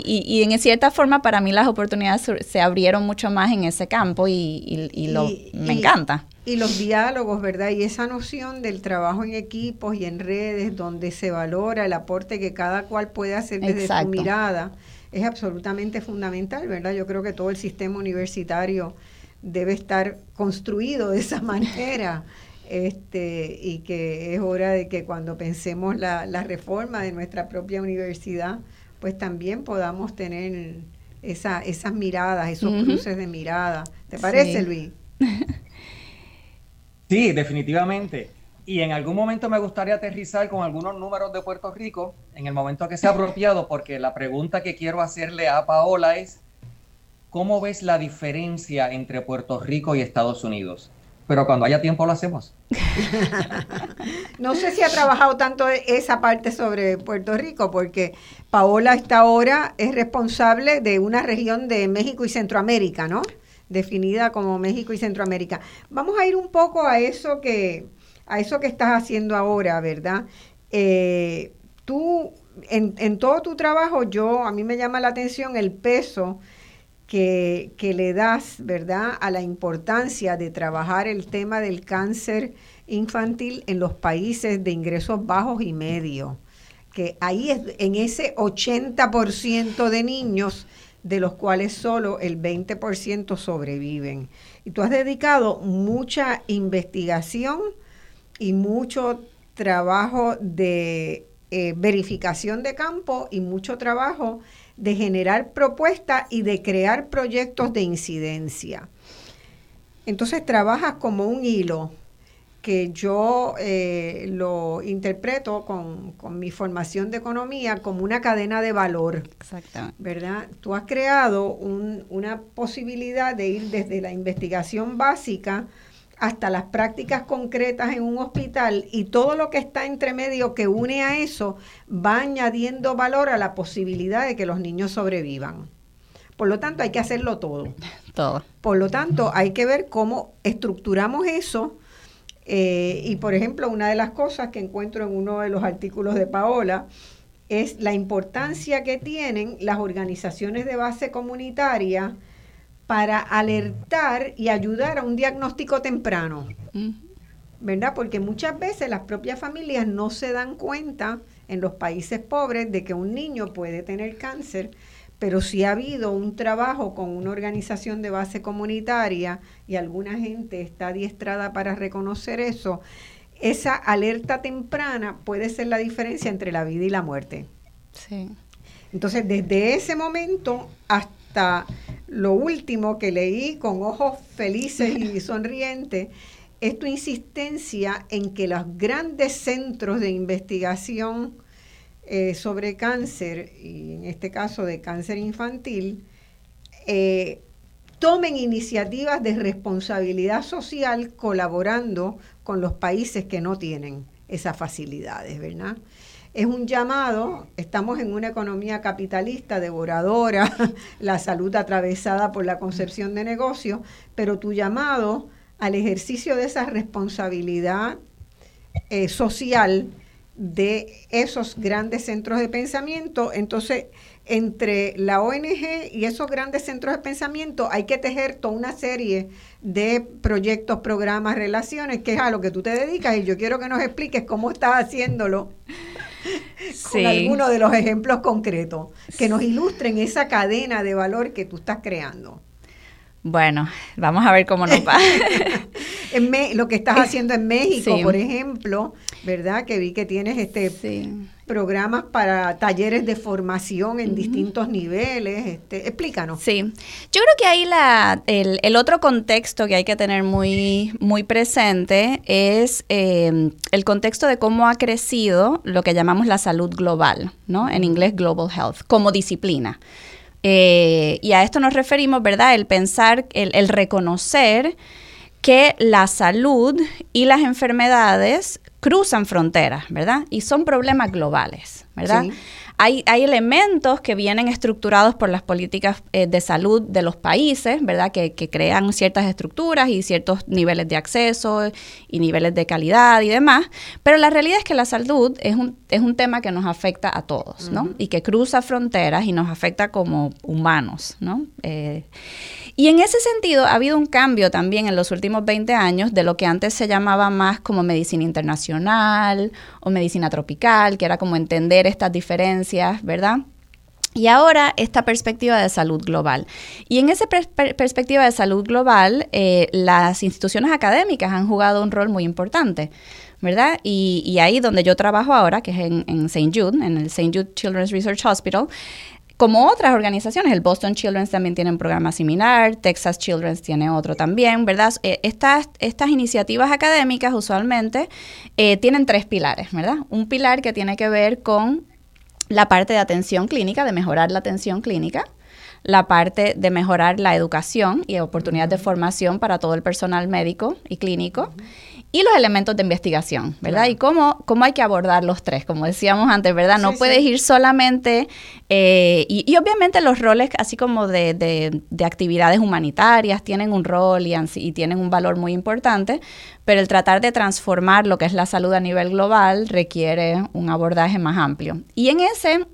y, en cierta forma para mí las oportunidades se abrieron mucho más en ese campo y, lo, me encanta. Y los diálogos, ¿verdad? Y esa noción del trabajo en equipos y en redes donde se valora el aporte que cada cual puede hacer desde su mirada es absolutamente fundamental, ¿verdad? Yo creo que todo el sistema universitario debe estar construido de esa manera. Este, y que es hora de que cuando pensemos la, la reforma de nuestra propia universidad, pues también podamos tener esa, esas miradas, esos cruces de mirada. ¿Te parece, Luis? Sí, definitivamente. Y en algún momento me gustaría aterrizar con algunos números de Puerto Rico, en el momento que sea apropiado, porque la pregunta que quiero hacerle a Paola es, ¿cómo ves la diferencia entre Puerto Rico y Estados Unidos? pero cuando haya tiempo lo hacemos. no sé si ha trabajado tanto esa parte sobre Puerto Rico, porque Paola esta ahora es responsable de una región de México y Centroamérica, ¿no? Definida como México y Centroamérica. Vamos a ir un poco a eso que, a eso que estás haciendo ahora, ¿verdad? Eh, tú, en, en todo tu trabajo, yo, a mí me llama la atención el peso que, le das, ¿verdad?, a la importancia de trabajar el tema del cáncer infantil en los países de ingresos bajos y medios. Que ahí es en ese 80% de niños de los cuales solo el 20% sobreviven. Y tú has dedicado mucha investigación y mucho trabajo de eh, verificación de campo y mucho trabajo de generar propuestas y de crear proyectos de incidencia. Entonces trabajas como un hilo que yo eh, lo interpreto con, mi formación de economía como una cadena de valor. Exactamente. ¿Verdad? Tú has creado una posibilidad de ir desde la investigación básica hasta las prácticas concretas en un hospital y todo lo que está entre medio que une a eso va añadiendo valor a la posibilidad de que los niños sobrevivan. Por lo tanto, hay que hacerlo todo. Todo. Por lo tanto, hay que ver cómo estructuramos eso. Eh, y, por ejemplo, una de las cosas que encuentro en uno de los artículos de Paola es la importancia que tienen las organizaciones de base comunitaria para alertar y ayudar a un diagnóstico temprano. ¿Verdad? Porque muchas veces las propias familias no se dan cuenta en los países pobres de que un niño puede tener cáncer, pero si ha habido un trabajo con una organización de base comunitaria y alguna gente está adiestrada para reconocer eso, esa alerta temprana puede ser la diferencia entre la vida y la muerte. Sí. Entonces, desde ese momento hasta lo último que leí con ojos felices y sonrientes, es tu insistencia en que los grandes centros de investigación eh, sobre cáncer, y en este caso de cáncer infantil, eh, tomen iniciativas de responsabilidad social colaborando con los países que no tienen esas facilidades, ¿verdad? es un llamado, estamos en una economía capitalista, devoradora, la salud atravesada por la concepción de negocio, pero tu llamado al ejercicio de esa responsabilidad eh, social de esos grandes centros de pensamiento, entonces entre la ONG y esos grandes centros de pensamiento hay que tejer toda una serie de proyectos, programas, relaciones, que es a lo que tú te dedicas y yo quiero que nos expliques cómo estás haciéndolo con algunos de los ejemplos concretos que nos ilustren esa cadena de valor que tú estás creando. Bueno, vamos a ver cómo nos va. en lo que estás haciendo en México, por ejemplo, ¿verdad? Que vi que tienes este programas para talleres de formación en distintos niveles. Este, explícanos. Sí, yo creo que ahí la, el, otro contexto que hay que tener muy, muy presente es em, el contexto de cómo ha crecido lo que llamamos la salud global, ¿no? En inglés Global Health, como disciplina. Eh, y a esto nos referimos, ¿verdad? El pensar, el, el reconocer que la salud y las enfermedades cruzan fronteras, ¿verdad? Y son problemas globales, ¿verdad? Hay, hay, elementos que vienen estructurados por las políticas eh, de salud de los países, ¿verdad? Que, que, crean ciertas estructuras y ciertos niveles de acceso y niveles de calidad y demás. Pero la realidad es que la salud es un, es un tema que nos afecta a todos, ¿no? Y que cruza fronteras y nos afecta como humanos, ¿no? Eh, y en ese sentido ha habido un cambio también en los últimos 20 años de lo que antes se llamaba más como medicina internacional o medicina tropical, que era como entender estas diferencias, ¿verdad? Y ahora esta perspectiva de salud global. Y en esa perspectiva de salud global, eh, las instituciones académicas han jugado un rol muy importante. ¿verdad? Y, ahí donde yo trabajo ahora, que es en, en St. Jude, en el St. Jude Children's Research Hospital, como otras organizaciones, el Boston Children's también tiene un programa similar, Texas Children's tiene otro también, ¿verdad? Eh, estas, estas iniciativas académicas usualmente eh, tienen tres pilares, ¿verdad? Un pilar que tiene que ver con la parte de atención clínica, de mejorar la atención clínica, la parte de mejorar la educación y oportunidad de formación para todo el personal médico y clínico y los elementos de investigación, ¿verdad? Y cómo, cómo hay que abordar los tres, como decíamos antes, ¿verdad? No puedes ir solamente, eh, y, obviamente los roles, así como de, de, actividades humanitarias, tienen un rol y, y, tienen un valor muy importante, pero el tratar de transformar lo que es la salud a nivel global requiere un abordaje más amplio. Y en ese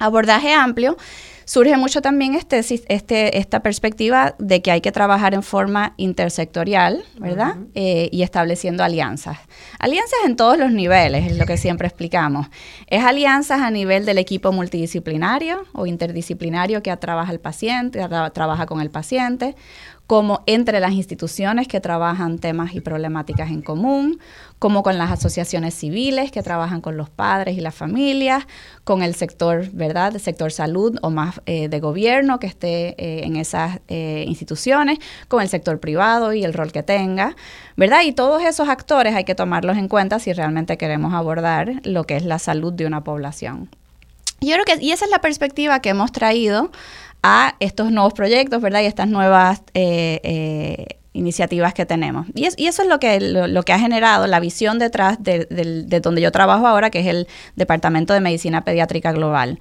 abordaje amplio, surge mucho también este, este, esta perspectiva de que hay que trabajar en forma intersectorial, ¿verdad? Eh, y estableciendo alianzas. Alianzas en todos los niveles, es lo que siempre explicamos. Es alianzas a nivel del equipo multidisciplinario o interdisciplinario que trabaja el paciente, trabaja con el paciente, como entre las instituciones que trabajan temas y problemáticas en común, como con las asociaciones civiles que trabajan con los padres y las familias, con el sector, ¿verdad?, el sector salud o más eh, de gobierno que esté eh, en esas eh, instituciones, con el sector privado y el rol que tenga, ¿verdad? Y todos esos actores hay que tomarlos en cuenta si realmente queremos abordar lo que es la salud de una población. Yo creo que, y esa es la perspectiva que hemos traído a estos nuevos proyectos, ¿verdad? Y estas nuevas iniciativas que tenemos. Y, eso es lo que, lo, que ha generado la visión detrás de, de, donde yo trabajo ahora, que es el Departamento de Medicina Pediátrica Global.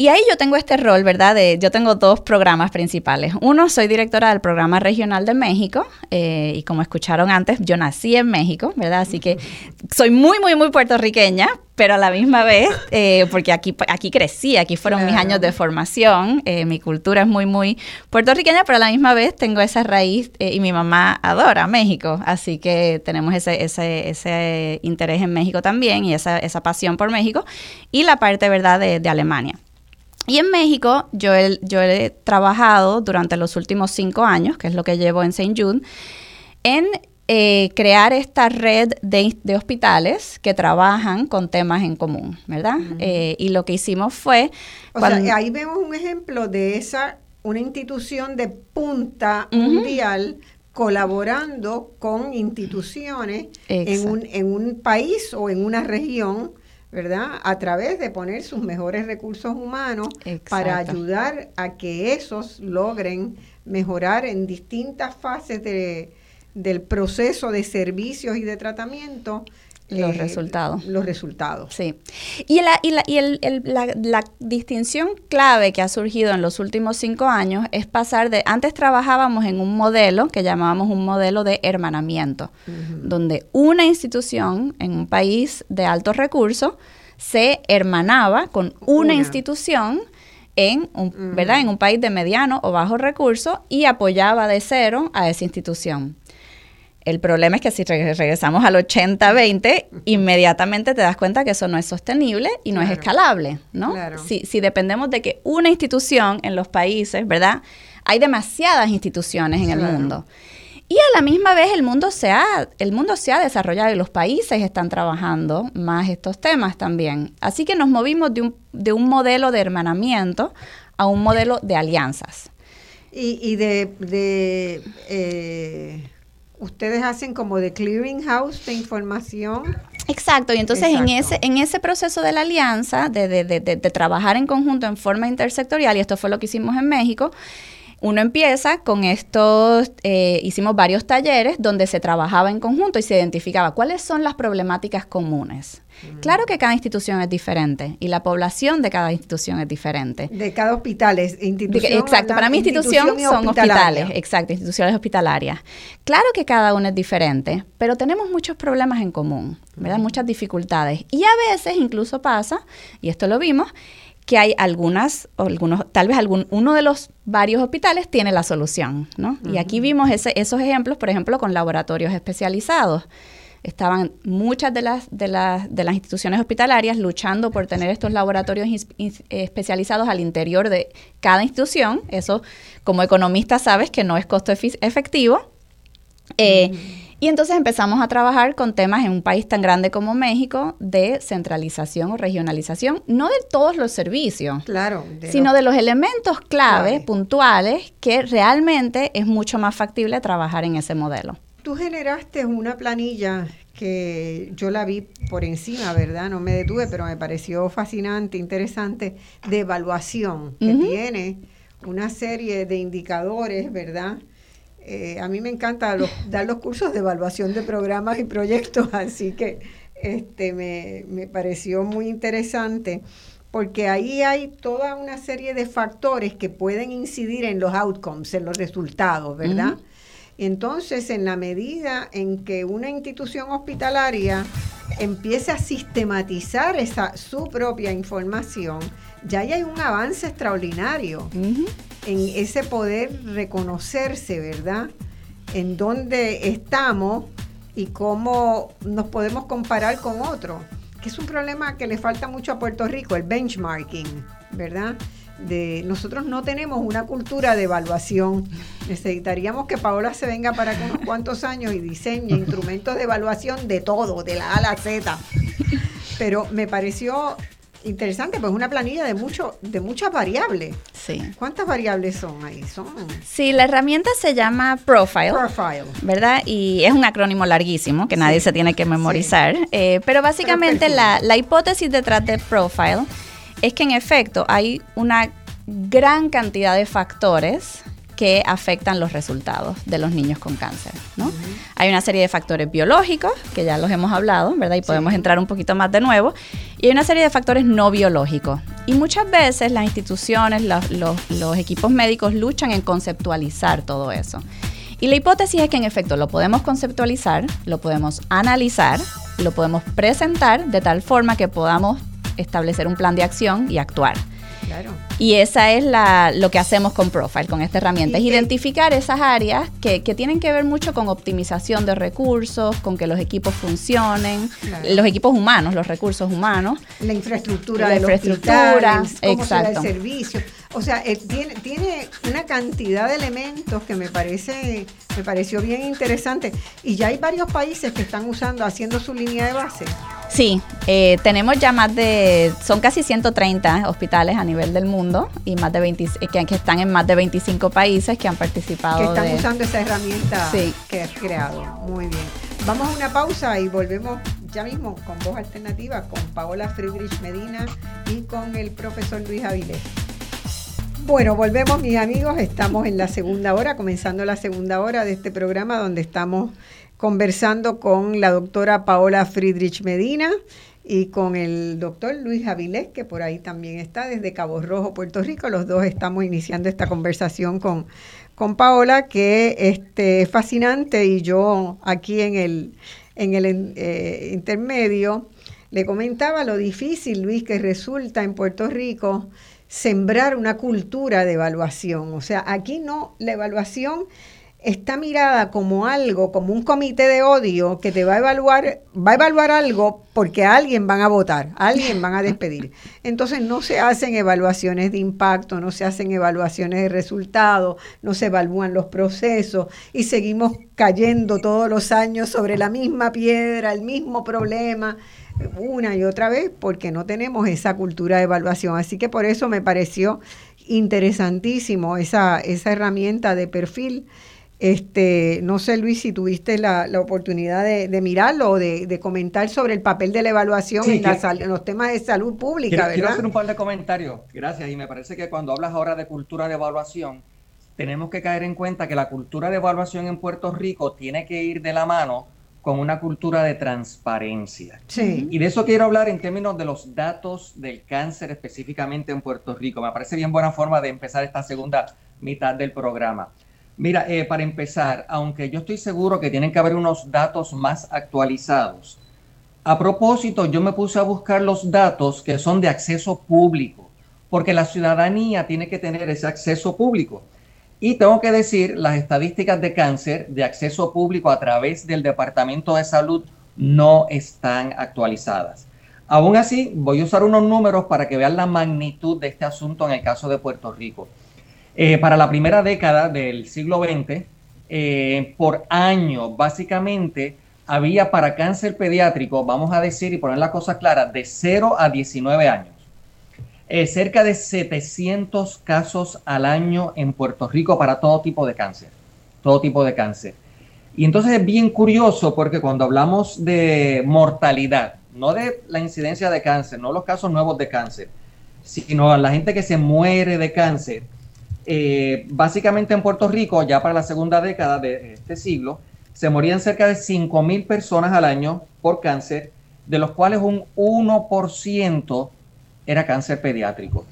Y ahí yo tengo este rol, ¿verdad? De, yo tengo dos programas principales. Uno, soy directora del programa regional de México eh, y como escucharon antes, yo nací en México, ¿verdad? Así que soy muy, muy, muy puertorriqueña, pero a la misma vez, eh, porque aquí, aquí crecí, aquí fueron mis años de formación, eh, mi cultura es muy, muy puertorriqueña, pero a la misma vez tengo esa raíz y mi mamá adora México, así que tenemos ese, ese, ese interés en México también y esa, esa pasión por México y la parte, ¿verdad?, de, de Alemania. Y en México yo he, yo he trabajado durante los últimos cinco años, que es lo que llevo en St. Jude, en eh, crear esta red de, hospitales que trabajan con temas en común, ¿verdad? Eh, y lo que hicimos fue... O sea, ahí vemos un ejemplo de esa, una institución de punta mundial colaborando con instituciones en un, en un país o en una región ¿verdad? A través de poner sus mejores recursos humanos para ayudar a que esos logren mejorar en distintas fases de, del proceso de servicios y de tratamiento los eh, resultados. Los resultados. Sí. Y, la, y, la, y el, la, la, distinción clave que ha surgido en los últimos cinco años es pasar de, antes trabajábamos en un modelo que llamábamos un modelo de hermanamiento, donde una institución en un país de altos recursos se hermanaba con una, institución en un, ¿verdad? en un país de mediano o bajo recursos y apoyaba de cero a esa institución. El problema es que si regresamos al 80-20, inmediatamente te das cuenta que eso no es sostenible y no es escalable, ¿no? Si, si dependemos de que una institución en los países, ¿verdad? Hay demasiadas instituciones en el mundo. Y a la misma vez el mundo se ha, el mundo se ha desarrollado y los países están trabajando más estos temas también. Así que nos movimos de un, de un modelo de hermanamiento a un modelo de alianzas. Y, y de, de eh, ustedes hacen como de clearinghouse de información. Exacto, y entonces en ese en ese proceso de la alianza, de, de, de, de, trabajar en conjunto en forma intersectorial, y esto fue lo que hicimos en México, uno empieza con estos, eh, hicimos varios talleres donde se trabajaba en conjunto y se identificaba cuáles son las problemáticas comunes. Claro que cada institución es diferente y la población de cada institución es diferente. De cada hospital es institución. exacto, para mi institución, son hospitales, exacto, instituciones hospitalarias. Claro que cada uno es diferente, pero tenemos muchos problemas en común, ¿verdad? Muchas dificultades. Y a veces incluso pasa, y esto lo vimos, que hay algunas, o algunos, tal vez algún, uno de los varios hospitales tiene la solución, ¿no? Y aquí vimos esos ejemplos, por ejemplo, con laboratorios especializados. Estaban muchas de las, de, las, de las instituciones hospitalarias luchando por tener estos laboratorios especializados al interior de cada institución. Eso, como economista, sabes que no es costo efectivo. Eh, y entonces empezamos a trabajar con temas en un país tan grande como México de centralización o regionalización, no de todos los servicios, claro, sino de los elementos clave, puntuales, que realmente es mucho más factible trabajar en ese modelo. Tú generaste una planilla que yo la vi por encima, ¿verdad? No me detuve, pero me pareció fascinante, interesante, de evaluación, que tiene una serie de indicadores, ¿verdad? Eh, a mí me encanta dar los cursos de evaluación de programas y proyectos, así que este, me, me, pareció muy interesante porque ahí hay toda una serie de factores que pueden incidir en los outcomes, en los resultados, ¿verdad? Entonces, en la medida en que una institución hospitalaria empiece a sistematizar esa, su propia información, ya hay un avance extraordinario en ese poder reconocerse, ¿verdad? En dónde estamos y cómo nos podemos comparar con otros, que es un problema que le falta mucho a Puerto Rico, el benchmarking, ¿verdad? De, nosotros no tenemos una cultura de evaluación. Necesitaríamos que Paola se venga para unos cuantos años y diseñe instrumentos de evaluación de todo, de la A a la Z. Pero me pareció interesante, pues una planilla de mucho, de muchas variables. Sí. ¿Cuántas variables son ahí? Son Sí, la herramienta se llama Profile. profile. ¿verdad? Y es un acrónimo larguísimo que nadie se tiene que memorizar. Eh, pero básicamente la, la hipótesis detrás de Profile es que en efecto hay una gran cantidad de factores que afectan los resultados de los niños con cáncer, ¿no? Hay una serie de factores biológicos, que ya los hemos hablado, ¿verdad? Y podemos entrar un poquito más de nuevo. Y hay una serie de factores no biológicos. Y muchas veces las instituciones, los, los- los equipos médicos luchan en conceptualizar todo eso. Y la hipótesis es que en efecto lo podemos conceptualizar, lo podemos analizar, lo podemos presentar de tal forma que podamos establecer un plan de acción y actuar. Claro. Y esa es la, lo que hacemos con Profile, con esta herramienta, es identificar esas áreas que, que tienen que ver mucho con optimización de recursos, con que los equipos funcionen, Claro. los equipos humanos, los recursos humanos. La infraestructura La del infraestructura, hospital, cómo se da el exacto. servicio. O sea, eh, tiene, tiene una cantidad de elementos que me parece me pareció bien interesante. Y ya hay varios países que están usando, haciendo su línea de base. Sí, eh, tenemos ya más de, son casi 130 hospitales a nivel del mundo y más de 20, eh, que, que están en más de 25 países que han participado. que están de- usando esa herramienta Sí. que has creado. Muy bien. Vamos a una pausa y volvemos ya mismo con voz alternativa con Paola Friedrich Medina y con el profesor Luis Avilés. Bueno, volvemos mis amigos, estamos en la segunda hora, comenzando la segunda hora de este programa donde estamos conversando con la doctora Paola Friedrich Medina y con el doctor Luis Avilés, que por ahí también está desde Cabo Rojo, Puerto Rico. Los dos estamos iniciando esta conversación con, con Paola, que este, es fascinante y yo aquí en el, en el eh, intermedio le comentaba lo difícil, Luis, que resulta en Puerto Rico sembrar una cultura de evaluación. O sea, aquí no, la evaluación está mirada como algo, como un comité de odio que te va a evaluar, va a evaluar algo porque a alguien van a votar, a alguien van a despedir. Entonces no se hacen evaluaciones de impacto, no se hacen evaluaciones de resultados, no se evalúan los procesos y seguimos cayendo todos los años sobre la misma piedra, el mismo problema una y otra vez porque no tenemos esa cultura de evaluación. Así que por eso me pareció interesantísimo esa, esa herramienta de perfil. Este, no sé, Luis, si tuviste la, la oportunidad de, de mirarlo o de, de comentar sobre el papel de la evaluación Sí, en, la en los temas de salud pública, Quiero, quiero ¿verdad? hacer un par de comentarios. Gracias. Y me parece que cuando hablas ahora de cultura de evaluación, tenemos que caer en cuenta que la cultura de evaluación en Puerto Rico tiene que ir de la mano con una cultura de transparencia. Sí, Y de eso quiero hablar en términos de los datos del cáncer específicamente en Puerto Rico. Me parece bien buena forma de empezar esta segunda mitad del programa. Mira, eh, para empezar, aunque yo estoy seguro que tienen que haber unos datos más actualizados, a propósito, yo me puse a buscar los datos que son de acceso público, porque la ciudadanía tiene que tener ese acceso público. Y tengo que decir, las estadísticas de cáncer de acceso público a través del Departamento de Salud no están actualizadas. Aún así, voy a usar unos números para que vean la magnitud de este asunto en el caso de Puerto Rico. Eh, para la primera década del siglo XX, eh, por año, básicamente, había para cáncer pediátrico, vamos a decir y poner la cosa clara, de 0 a 19 años. Eh, cerca de 700 casos al año en Puerto Rico para todo tipo de cáncer. Todo tipo de cáncer. Y entonces es bien curioso porque cuando hablamos de mortalidad, no de la incidencia de cáncer, no los casos nuevos de cáncer, sino la gente que se muere de cáncer, eh, básicamente en Puerto Rico, ya para la segunda década de este siglo, se morían cerca de 5 mil personas al año por cáncer, de los cuales un 1% era cáncer pediátrico.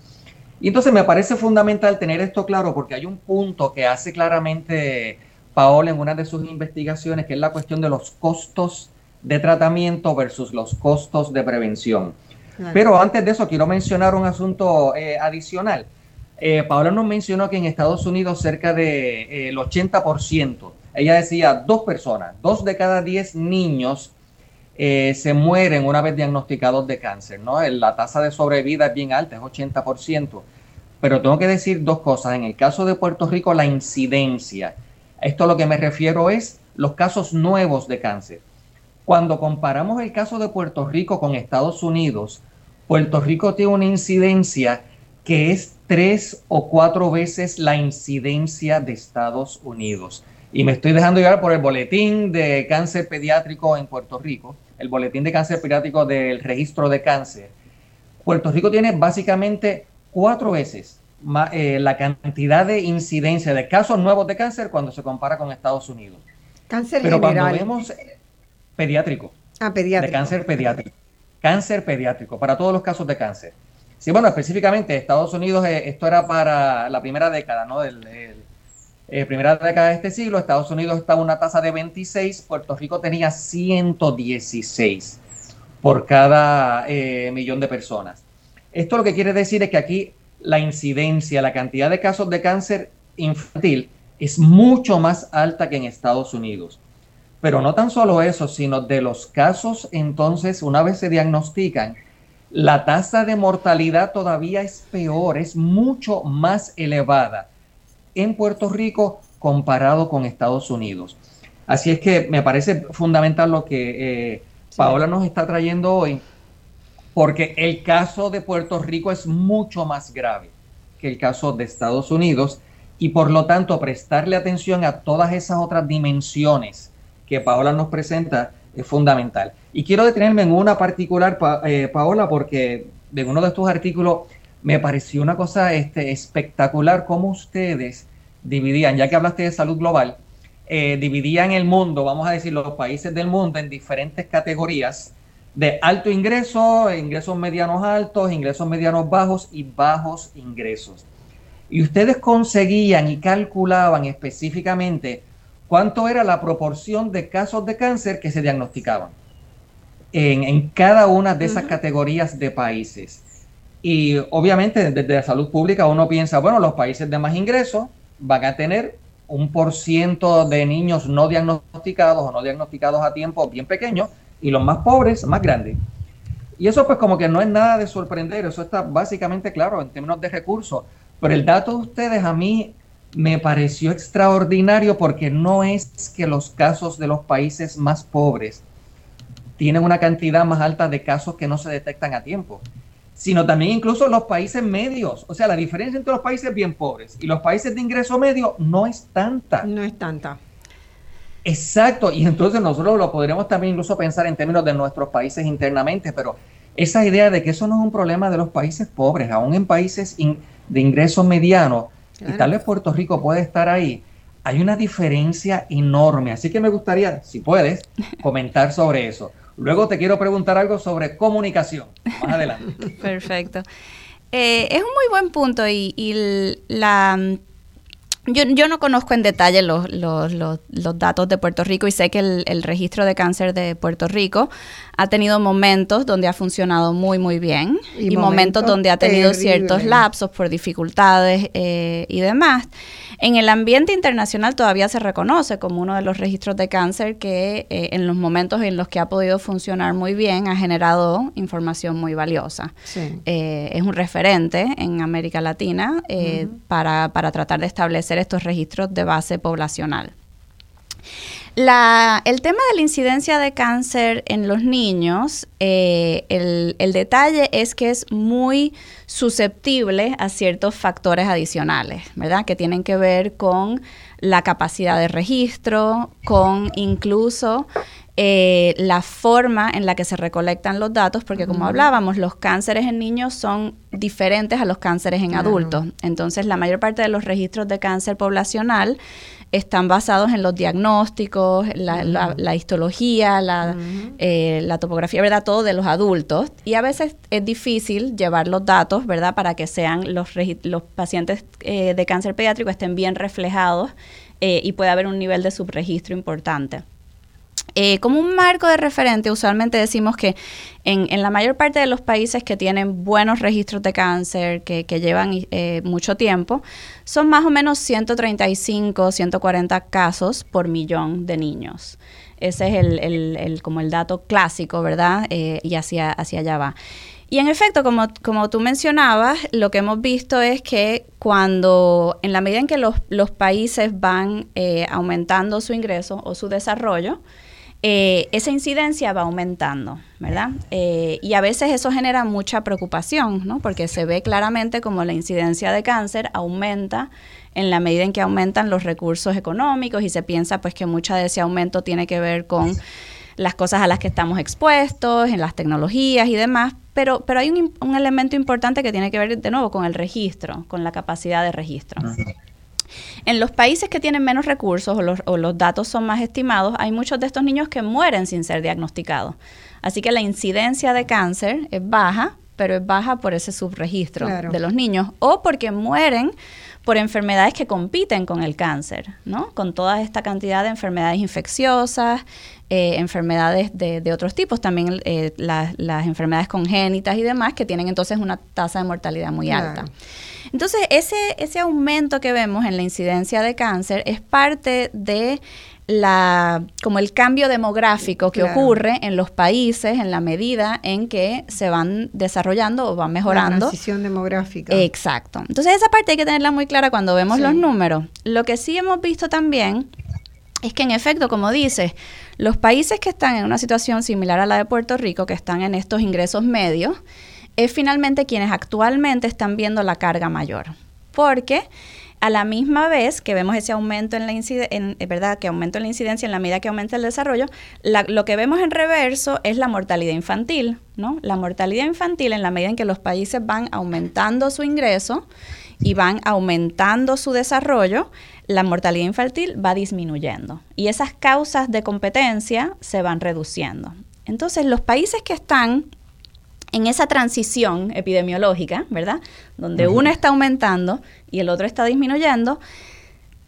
Y entonces me parece fundamental tener esto claro porque hay un punto que hace claramente Paola en una de sus investigaciones, que es la cuestión de los costos de tratamiento versus los costos de prevención. claro. Pero antes de eso, quiero mencionar un asunto eh, adicional. Eh, Paola nos mencionó que en Estados Unidos cerca del 80%, ella decía dos personas, dos de cada diez niños eh, se mueren una vez diagnosticados de cáncer, ¿no? La tasa de sobrevida es bien alta, es 80%. pero tengo que decir dos cosas. En el caso de Puerto Rico, la incidencia. Esto a lo que me refiero es los casos nuevos de cáncer. Cuando comparamos el caso de Puerto Rico con Estados Unidos, Puerto Rico tiene una incidencia que es tres o cuatro veces la incidencia de Estados Unidos. Y me estoy dejando llevar por el boletín de cáncer pediátrico en Puerto Rico, el boletín de cáncer pediátrico del registro de cáncer. Puerto Rico tiene básicamente cuatro veces eh, la cantidad de incidencia de casos nuevos de cáncer cuando se compara con Estados Unidos. Cáncer Pero cuando vemos pediátrico, ah, pediátrico, de cáncer pediátrico, cáncer pediátrico, para todos los casos de cáncer. Sí, bueno, específicamente Estados Unidos, eh, esto era para la primera década, ¿no? Del, eh, primera década de este siglo, Estados Unidos estaba una tasa de 26, Puerto Rico tenía 116 por cada eh, millón de personas. Esto lo que quiere decir es que aquí la incidencia, la cantidad de casos de cáncer infantil es mucho más alta que en Estados Unidos. Pero no tan solo eso, sino de los casos entonces, una vez se diagnostican, la tasa de mortalidad todavía es peor, es mucho más elevada en Puerto Rico comparado con Estados Unidos. Así es que me parece fundamental lo que eh, Paola nos está trayendo hoy, porque el caso de Puerto Rico es mucho más grave que el caso de Estados Unidos y por lo tanto prestarle atención a todas esas otras dimensiones que Paola nos presenta es fundamental. Y quiero detenerme en una particular, eh, Paola, porque en uno de estos artículos me pareció una cosa este, espectacular cómo ustedes dividían, ya que hablaste de salud global, eh, dividían el mundo, vamos a decir, los países del mundo en diferentes categorías de alto ingreso, ingresos medianos altos, ingresos medianos bajos y bajos ingresos. Y ustedes conseguían y calculaban específicamente cuánto era la proporción de casos de cáncer que se diagnosticaban en, cada una de esas categorías de países. Y obviamente desde la salud pública uno piensa, bueno, los países de más ingresos van a tener un por ciento de niños no diagnosticados o no diagnosticados a tiempo bien pequeño y los más pobres más grandes. Y eso pues como que no es nada de sorprender, eso está básicamente claro en términos de recursos. Pero el dato de ustedes a mí me pareció extraordinario porque no es que los casos de los países más pobres tienen una cantidad más alta de casos que no se detectan a tiempo, sino también incluso los países medios. O sea, la diferencia entre los países bien pobres y los países de ingreso medio no es tanta. No es tanta. Exacto, y entonces nosotros lo podríamos también incluso pensar en términos de nuestros países internamente, pero esa idea de que eso no es un problema de los países pobres, aún en países de ingreso mediano, y tal vez Puerto Rico puede estar ahí, hay una diferencia enorme. Así que me gustaría, si puedes, comentar sobre eso. Luego te quiero preguntar algo sobre comunicación. Más adelante. Perfecto. Eh, es un muy buen punto y, la yo, yo, no conozco en detalle los, los, los, datos de Puerto Rico y sé que el, el, registro de cáncer de Puerto Rico ha tenido momentos donde ha funcionado muy, muy bien y, momentos, donde ha tenido ciertos lapsos por dificultades eh, y demás. En el ambiente internacional todavía se reconoce como uno de los registros de cáncer que eh, en los momentos en los que ha podido funcionar muy bien ha generado información muy valiosa. Eh, es un referente en América Latina para, para tratar de establecer estos registros de base poblacional. La, el tema de la incidencia de cáncer en los niños, eh, el, detalle es que es muy susceptible a ciertos factores adicionales, ¿verdad? Que tienen que ver con la capacidad de registro, con incluso eh, la forma en la que se recolectan los datos, porque como hablábamos, los cánceres en niños son diferentes a los cánceres en adultos. Entonces, la mayor parte de los registros de cáncer poblacional están basados en los diagnósticos, la, histología, eh, la, topografía, ¿verdad? Todo de los adultos. Y a veces es difícil llevar los datos, ¿verdad? Para que sean los, los pacientes eh, de cáncer pediátrico estén bien reflejados eh, y pueda haber un nivel de subregistro importante. Eh, como un marco de referente, usualmente decimos que en, la mayor parte de los países que tienen buenos registros de cáncer, que, llevan eh, mucho tiempo, son más o menos 135, 140 casos por millón de niños. Ese es el, como el dato clásico, ¿verdad? Eh, y hacia, hacia allá va. Y en efecto, como, como tú mencionabas, lo que hemos visto es que cuando, en la medida en que los, los países van eh, aumentando su ingreso o su desarrollo, eh, esa incidencia va aumentando, ¿verdad? Eh, y a veces eso genera mucha preocupación, ¿no? Porque se ve claramente como la incidencia de cáncer aumenta en la medida en que aumentan los recursos económicos y se piensa pues que mucha de ese aumento tiene que ver con las cosas a las que estamos expuestos, en las tecnologías y demás, pero, pero hay un, un elemento importante que tiene que ver de nuevo con el registro, con la capacidad de registro. En los países que tienen menos recursos o los, datos son más estimados, hay muchos de estos niños que mueren sin ser diagnosticados. Así que la incidencia de cáncer es baja, pero es baja por ese subregistro de los niños o porque mueren por enfermedades que compiten con el cáncer, ¿no? Con toda esta cantidad de enfermedades infecciosas, eh, enfermedades de, otros tipos, también eh, las enfermedades congénitas y demás, que tienen entonces una tasa de mortalidad muy alta. Entonces, ese, ese aumento que vemos en la incidencia de cáncer es parte de la como el cambio demográfico que ocurre en los países en la medida en que se van desarrollando o van mejorando. La transición demográfica. Exacto. Entonces esa parte hay que tenerla muy clara cuando vemos los números. Lo que sí hemos visto también es que en efecto, como dices, los países que están en una situación similar a la de Puerto Rico, que están en estos ingresos medios, es finalmente quienes actualmente están viendo la carga mayor. Porque a la misma vez que vemos ese aumento en la incidencia, ¿verdad? Que aumenta la incidencia en la medida que aumenta el desarrollo, lo que vemos en reverso es la mortalidad infantil, ¿no? La mortalidad infantil en la medida en que los países van aumentando su ingreso y van aumentando su desarrollo, la mortalidad infantil va disminuyendo y esas causas de competencia se van reduciendo. Entonces, los países que están en esa transición epidemiológica, ¿verdad? Donde uno está aumentando y el otro está disminuyendo,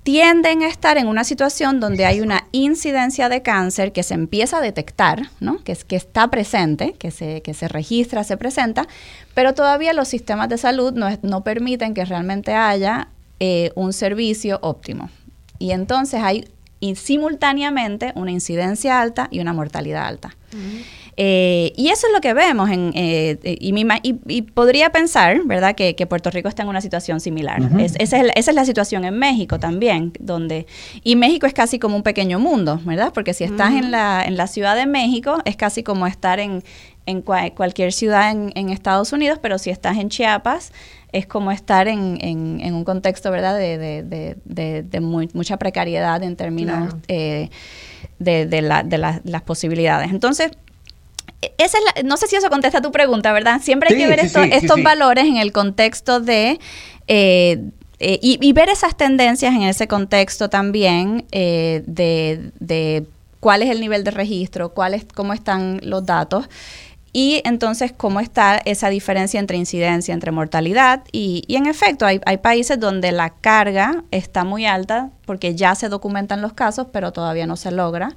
tienden a estar en una situación donde hay una incidencia de cáncer que se empieza a detectar, ¿no? que, es, que está presente, que se, que se registra, se presenta, pero todavía los sistemas de salud no, no permiten que realmente haya eh, un servicio óptimo. Y entonces hay simultáneamente una incidencia alta y una mortalidad alta. Eh, y eso es lo que vemos. En, eh, y, podría pensar, ¿verdad?, que, Puerto Rico está en una situación similar. esa, es la, situación en México también, donde... Y México es casi como un pequeño mundo, ¿verdad? Porque si estás en, la, en la Ciudad de México, es casi como estar en, en cualquier ciudad en, Estados Unidos, pero si estás en Chiapas, es como estar en, en, un contexto, ¿verdad?, de, de, de, de mucha precariedad en términos eh, de, la, de las posibilidades. Entonces, esa es no sé si eso contesta tu pregunta, ¿verdad? Siempre hay que ver estos valores en el contexto de... Eh, eh, y, ver esas tendencias en ese contexto también eh, de, de, cuál es el nivel de registro, cuál es, cómo están los datos y entonces cómo está esa diferencia entre incidencia, entre mortalidad. Y, y en efecto, hay, hay, países donde la carga está muy alta porque ya se documentan los casos, pero todavía no se logra.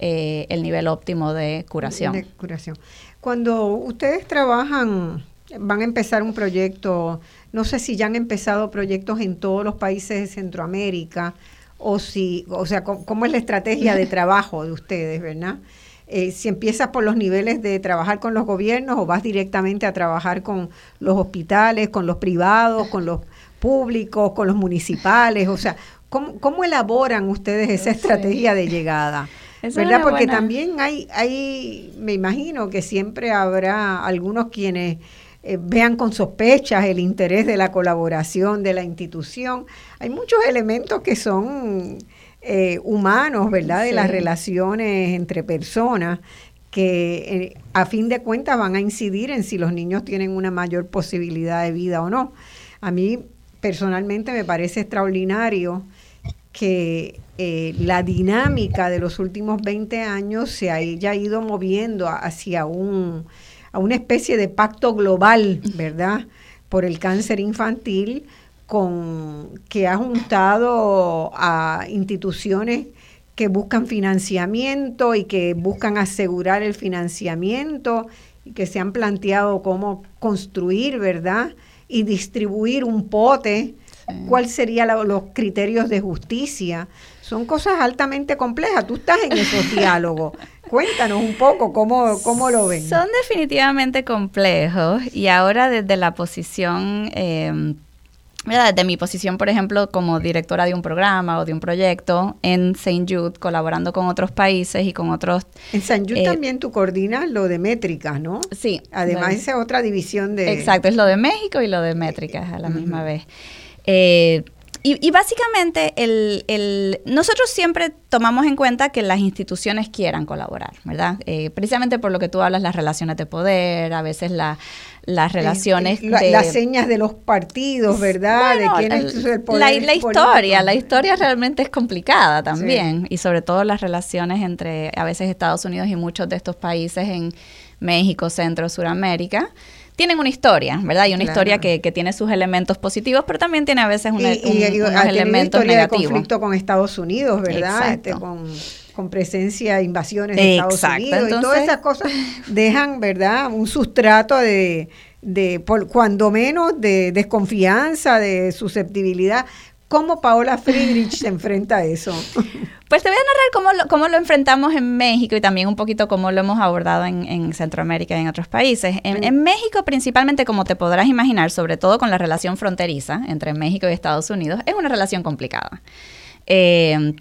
Eh, el nivel óptimo de curación. curación. Cuando ustedes trabajan, van a empezar un proyecto, no sé si ya han empezado proyectos en todos los países de Centroamérica o si, o sea, cómo, es la estrategia de trabajo de ustedes, ¿verdad? Eh, si empiezas por los niveles de trabajar con los gobiernos o vas directamente a trabajar con los hospitales, con los privados, con los públicos, con los municipales, o sea, ¿cómo, cómo elaboran ustedes esa estrategia de llegada? ¿Verdad? Porque también hay, hay, me imagino que siempre habrá algunos quienes eh, vean con sospechas el interés de la colaboración de la institución. Hay muchos elementos que son eh, humanos, ¿verdad? De las relaciones entre personas que eh, a fin de cuentas van a incidir en si los niños tienen una mayor posibilidad de vida o no. A mí personalmente me parece extraordinario que eh, la dinámica de los últimos 20 años se haya ido moviendo hacia un, a una especie de pacto global, ¿verdad? Por el cáncer infantil, con, que ha juntado a instituciones que buscan financiamiento y que buscan asegurar el financiamiento y que se han planteado cómo construir, ¿verdad? Y distribuir un pote cuál serían los criterios de justicia. Son cosas altamente complejas. Tú estás en esos diálogos. Cuéntanos un poco cómo, cómo lo ven. Son definitivamente complejos y ahora desde la posición... Eh, desde mi posición, por ejemplo, como directora de un programa o de un proyecto en St. Jude, colaborando con otros países y con otros... En St. Jude eh, también tú coordinas lo de métricas, ¿no? Sí. Además, esa es otra división de... Exacto, es lo de México y lo de métricas a la misma vez. Eh, y, básicamente el, nosotros siempre tomamos en cuenta que las instituciones quieran colaborar, ¿verdad? Eh, precisamente por lo que tú hablas, las relaciones de poder, a veces las relaciones... las señas de los partidos, ¿verdad? de quién es el poder la, historia, la historia realmente es complicada también, y sobre todo las relaciones entre a veces Estados Unidos y muchos de estos países en México, Centro, Suramérica tienen una historia, ¿verdad? Y una historia que, que, tiene sus elementos positivos, pero también tiene a veces un, y, unos elementos historia negativos. de conflicto con Estados Unidos, ¿verdad? Este, con, con, presencia, invasiones de Estados Unidos y todas esas cosas dejan, ¿verdad? Un sustrato de, de por, cuando menos, de desconfianza, de susceptibilidad ¿Cómo Paola Friedrich se enfrenta a eso? Pues te voy a narrar cómo lo, cómo lo enfrentamos en México y también un poquito cómo lo hemos abordado en, Centroamérica y en otros países. En, México, principalmente, como te podrás imaginar, sobre todo con la relación fronteriza entre México y Estados Unidos, es una relación complicada. Eh,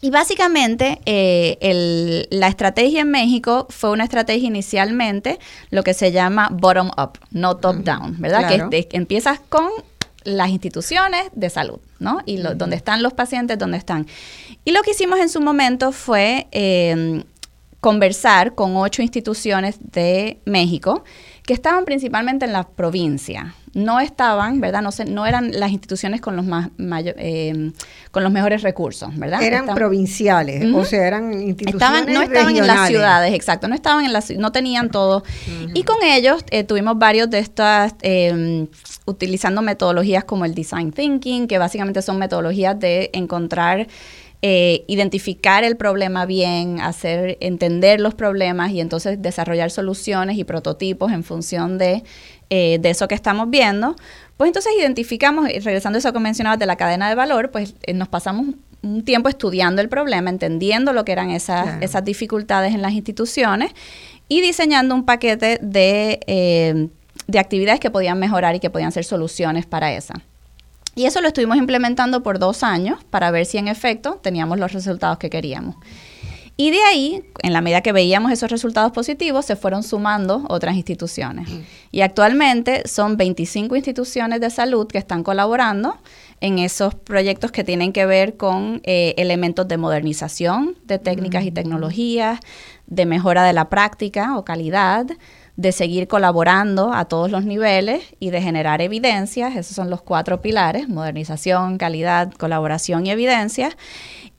y básicamente eh, la estrategia en México fue una estrategia inicialmente lo que se llama bottom up, no top down, ¿verdad? Que, que empiezas con las instituciones de salud, ¿no? Y lo, donde están los pacientes, donde están. Y lo que hicimos en su momento fue em, conversar con ocho instituciones de México que estaban principalmente en la provincia. No estaban, ¿verdad? No, no eran las instituciones con los más em, con los mejores recursos, ¿verdad? Eran provinciales, o sea, eran instituciones estaban, No estaban en las ciudades, exacto, no estaban en las no tenían todo. Y con ellos eh, tuvimos varios de estas em, utilizando metodologías como el design thinking, que básicamente son metodologías de encontrar, eh, identificar el problema bien, hacer entender los problemas y entonces desarrollar soluciones y prototipos en función de, eh, de eso que estamos viendo. Pues entonces identificamos, regresando a eso que mencionabas de la cadena de valor, pues eh, nos pasamos un tiempo estudiando el problema, entendiendo lo que eran esas, esas dificultades en las instituciones y diseñando un paquete de de actividades que podían mejorar y que podían ser soluciones para esa. Y eso lo estuvimos implementando por dos años para ver si en efecto teníamos los resultados que queríamos. Y de ahí, en la medida que veíamos esos resultados positivos, se fueron sumando otras instituciones. Y actualmente son 25 instituciones de salud que están colaborando en esos proyectos que tienen que ver con eh, elementos de modernización de técnicas y tecnologías, de mejora de la práctica o calidad, de seguir colaborando a todos los niveles y de generar evidencias. Esos son los cuatro pilares, modernización, calidad, colaboración y evidencias.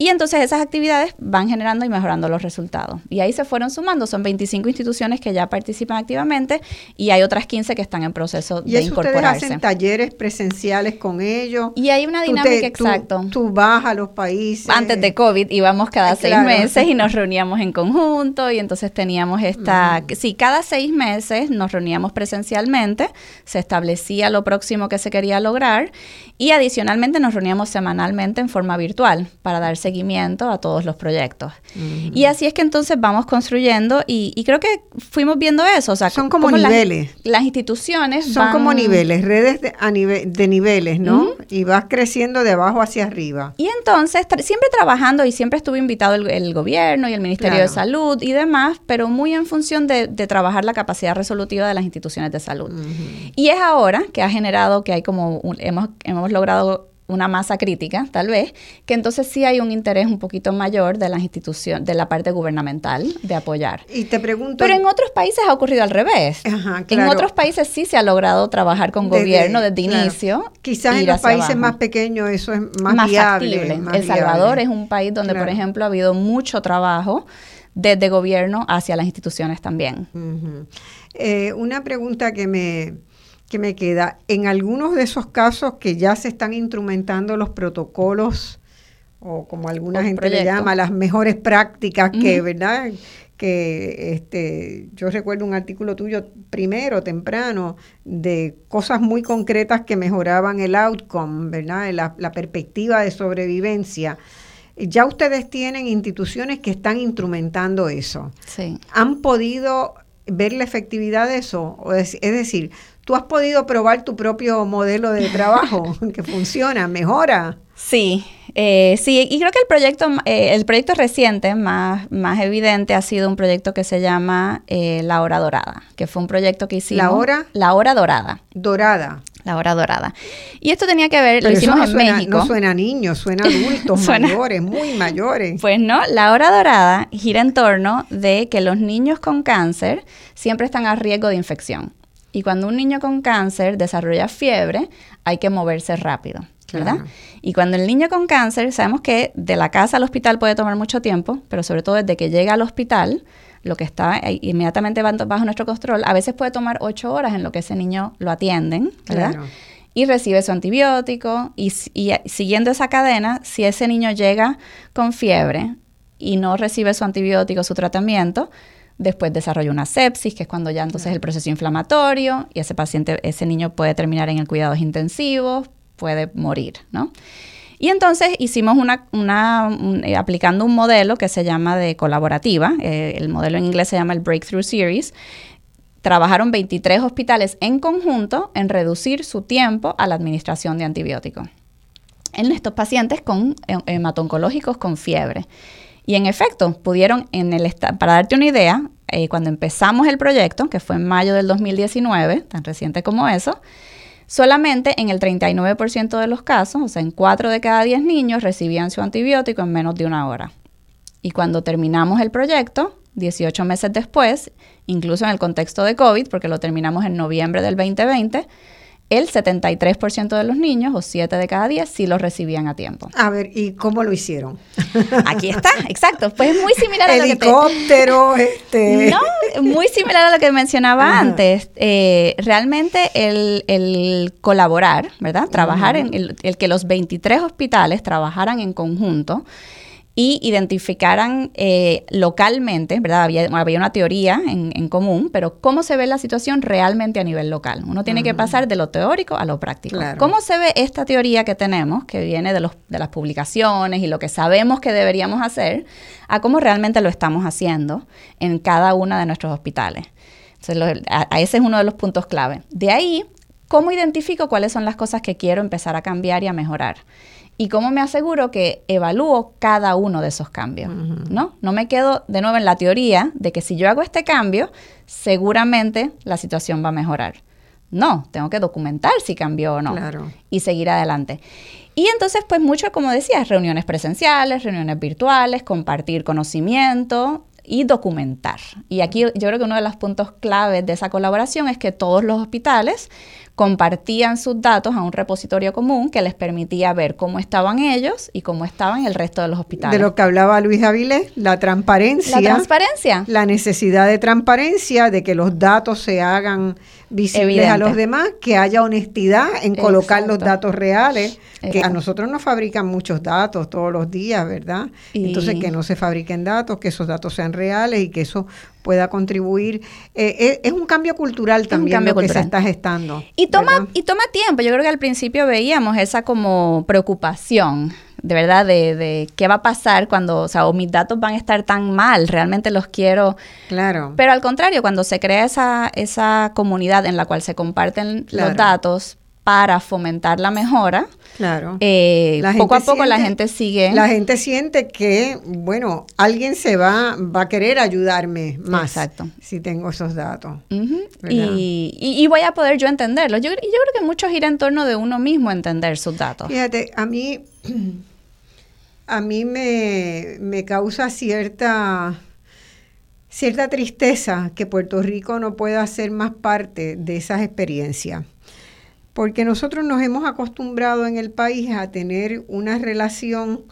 Y entonces esas actividades van generando y mejorando los resultados. Y ahí se fueron sumando, son 25 instituciones que ya participan activamente y hay otras 15 que están en proceso ¿Y de incorporarse. Ustedes hacen talleres presenciales con ellos. Y hay una dinámica exacta. Tú, vas a los países. Antes de COVID íbamos cada seis meses y nos reuníamos en conjunto y entonces teníamos esta, mm. sí, cada seis meses nos reuníamos presencialmente, se establecía lo próximo que se quería lograr y adicionalmente nos reuníamos semanalmente en forma virtual para dar seguimiento a todos los proyectos. Y así es que entonces vamos construyendo y, creo que fuimos viendo eso. O sea, son como, niveles. Las, instituciones son como niveles, redes de, a de niveles, ¿no? Y vas creciendo de abajo hacia arriba. Y entonces, siempre trabajando y siempre estuvo invitado el, gobierno y el Ministerio de Salud y demás, pero muy en función de, trabajar la capacidad resolutiva de las instituciones de salud. Y es ahora que ha generado que hay como, hemos, hemos logrado una masa crítica, tal vez, que entonces sí hay un interés un poquito mayor de las instituciones, de la parte gubernamental de apoyar. Y te pregunto... Pero en otros países ha ocurrido al revés. En otros países sí se ha logrado trabajar con gobierno desde inicio. Quizás en los países más pequeños eso es más, viable. El Salvador es un país donde, por ejemplo, ha habido mucho trabajo desde gobierno hacia las instituciones también. Eh, una pregunta que me que me queda, en algunos de esos casos que ya se están instrumentando los protocolos, o como alguna gente le llama, las mejores prácticas que, ¿verdad? que este, yo recuerdo un artículo tuyo primero, temprano, de cosas muy concretas que mejoraban el outcome, ¿verdad? La, la perspectiva de sobrevivencia. Ya ustedes tienen instituciones que están instrumentando eso. Sí. ¿Han podido ver la efectividad de eso? Es, es decir, tú has podido probar tu propio modelo de trabajo que funciona, mejora. Sí, eh, sí, y creo que el proyecto, eh, el proyecto reciente más, más evidente ha sido un proyecto que se llama eh, La Hora Dorada, que fue un proyecto que hicimos. ¿La Hora? La Hora Dorada. Dorada. La Hora Dorada. Y esto tenía que ver, Pero lo hicimos no en suena, México. No suena a niños, suena a adultos Suena- mayores, muy mayores. Pues no, la hora dorada gira en torno de que los niños con cáncer siempre están a riesgo de infección. Y cuando un niño con cáncer desarrolla fiebre, hay que moverse rápido, ¿verdad? Claro. Y cuando el niño con cáncer, sabemos que de la casa al hospital puede tomar mucho tiempo, pero sobre todo desde que llega al hospital, lo que está eh, inmediatamente ba- bajo nuestro control, a veces puede tomar ocho horas en lo que ese niño lo atienden, ¿verdad? Claro. y recibe su antibiótico y, eh, siguiendo esa cadena, si ese niño llega con fiebre y no recibe su antibiótico, su tratamiento, después desarrolla una sepsis, que es cuando ya entonces el proceso inflamatorio y ese paciente, ese niño puede terminar en el cuidados intensivos, puede morir, ¿no? Y entonces hicimos una, una un- eh, aplicando un modelo que se llama de colaborativa, eh, el modelo en inglés se llama el Breakthrough Series, trabajaron 23 hospitales en conjunto en reducir su tiempo a la administración de antibióticos en estos pacientes con he- hematoncológicos con fiebre. Y en efecto, pudieron, en el para darte una idea, eh, cuando empezamos el proyecto, que fue en mayo del 2019, tan reciente como eso, solamente en el 39% de los casos, o sea, en 4 de cada 10 niños recibían su antibiótico en menos de una hora. Y cuando terminamos el proyecto, 18 meses después, incluso en el contexto de COVID, porque lo terminamos en noviembre del 2020, el 73% de los niños, o 7 de cada 10, sí lo recibían a tiempo. A ver, ¿y cómo lo hicieron? Aquí está, exacto. Pues es muy similar a lo que te... Helicóptero, este. No, muy similar a lo que mencionaba Ajá. antes. Eh, realmente el, el colaborar, ¿verdad? Trabajar en el, el que los 23 hospitales trabajaran en conjunto y identificaran eh, localmente, ¿verdad? Había, había una teoría en, en común, pero cómo se ve la situación realmente a nivel local. Uno tiene que pasar de lo teórico a lo práctico. Claro. ¿Cómo se ve esta teoría que tenemos, que viene de, los, de las publicaciones y lo que sabemos que deberíamos hacer, a cómo realmente lo estamos haciendo en cada uno de nuestros hospitales? Entonces, lo- a, a ese es uno de los puntos clave. De ahí, ¿cómo identifico cuáles son las cosas que quiero empezar a cambiar y a mejorar? Y cómo me aseguro que evalúo cada uno de esos cambios, ¿no? No me quedo de nuevo en la teoría de que si yo hago este cambio, seguramente la situación va a mejorar. No, tengo que documentar si cambió o no Claro. y seguir adelante. Y entonces, pues mucho, como decías, reuniones presenciales, reuniones virtuales, compartir conocimiento y documentar. Y aquí yo creo que uno de los puntos claves de esa colaboración es que todos los hospitales compartían sus datos a un repositorio común que les permitía ver cómo estaban ellos y cómo estaban el resto de los hospitales. De lo que hablaba Luis Avilés, la transparencia. La transparencia. la necesidad de transparencia, de que los datos se hagan visibles a los demás, que haya honestidad en colocar los datos reales, que a nosotros nos fabrican muchos datos todos los días, ¿verdad? Y- Entonces, que no se fabriquen datos, que esos datos sean reales y que eso pueda contribuir. eh, es, es un cambio cultural también cambio lo que se está gestando. Y toma, ¿verdad? y toma tiempo. Yo creo que al principio veíamos esa como preocupación, de verdad, de, de qué va a pasar cuando, o sea, o mis datos van a estar tan mal, realmente los quiero. Claro. Pero al contrario, cuando se crea esa, esa comunidad en la cual se comparten Claro. los datos para fomentar la mejora, Claro. eh, La poco a poco la gente sigue. La gente siente que, bueno, alguien se va, va a querer ayudarme más Exacto. si tengo esos datos. Y, y- y voy a poder yo entenderlo. Yo, y yo creo que mucho gira en torno de uno mismo entender sus datos. Fíjate, a mí, a mí me, me causa cierta, cierta tristeza que Puerto Rico no pueda ser más parte de esas experiencias. Porque nosotros nos hemos acostumbrado en el país a tener una relación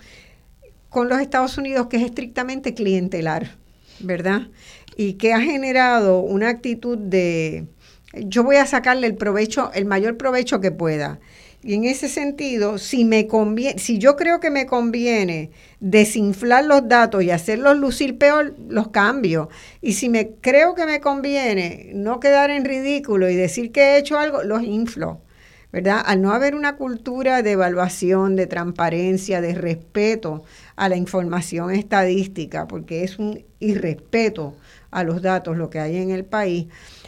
con los Estados Unidos que es estrictamente clientelar, ¿verdad? Y que ha generado una actitud de yo voy a sacarle el provecho, el mayor provecho que pueda. Y en ese sentido, si me conviene, si yo creo que me conviene desinflar los datos y hacerlos lucir peor, los cambio. Y si me creo que me conviene no quedar en ridículo y decir que he hecho algo, los inflo. ¿Verdad? Al no haber una cultura de evaluación, de transparencia, de respeto a la información estadística, porque es un irrespeto a los datos lo que hay en el país,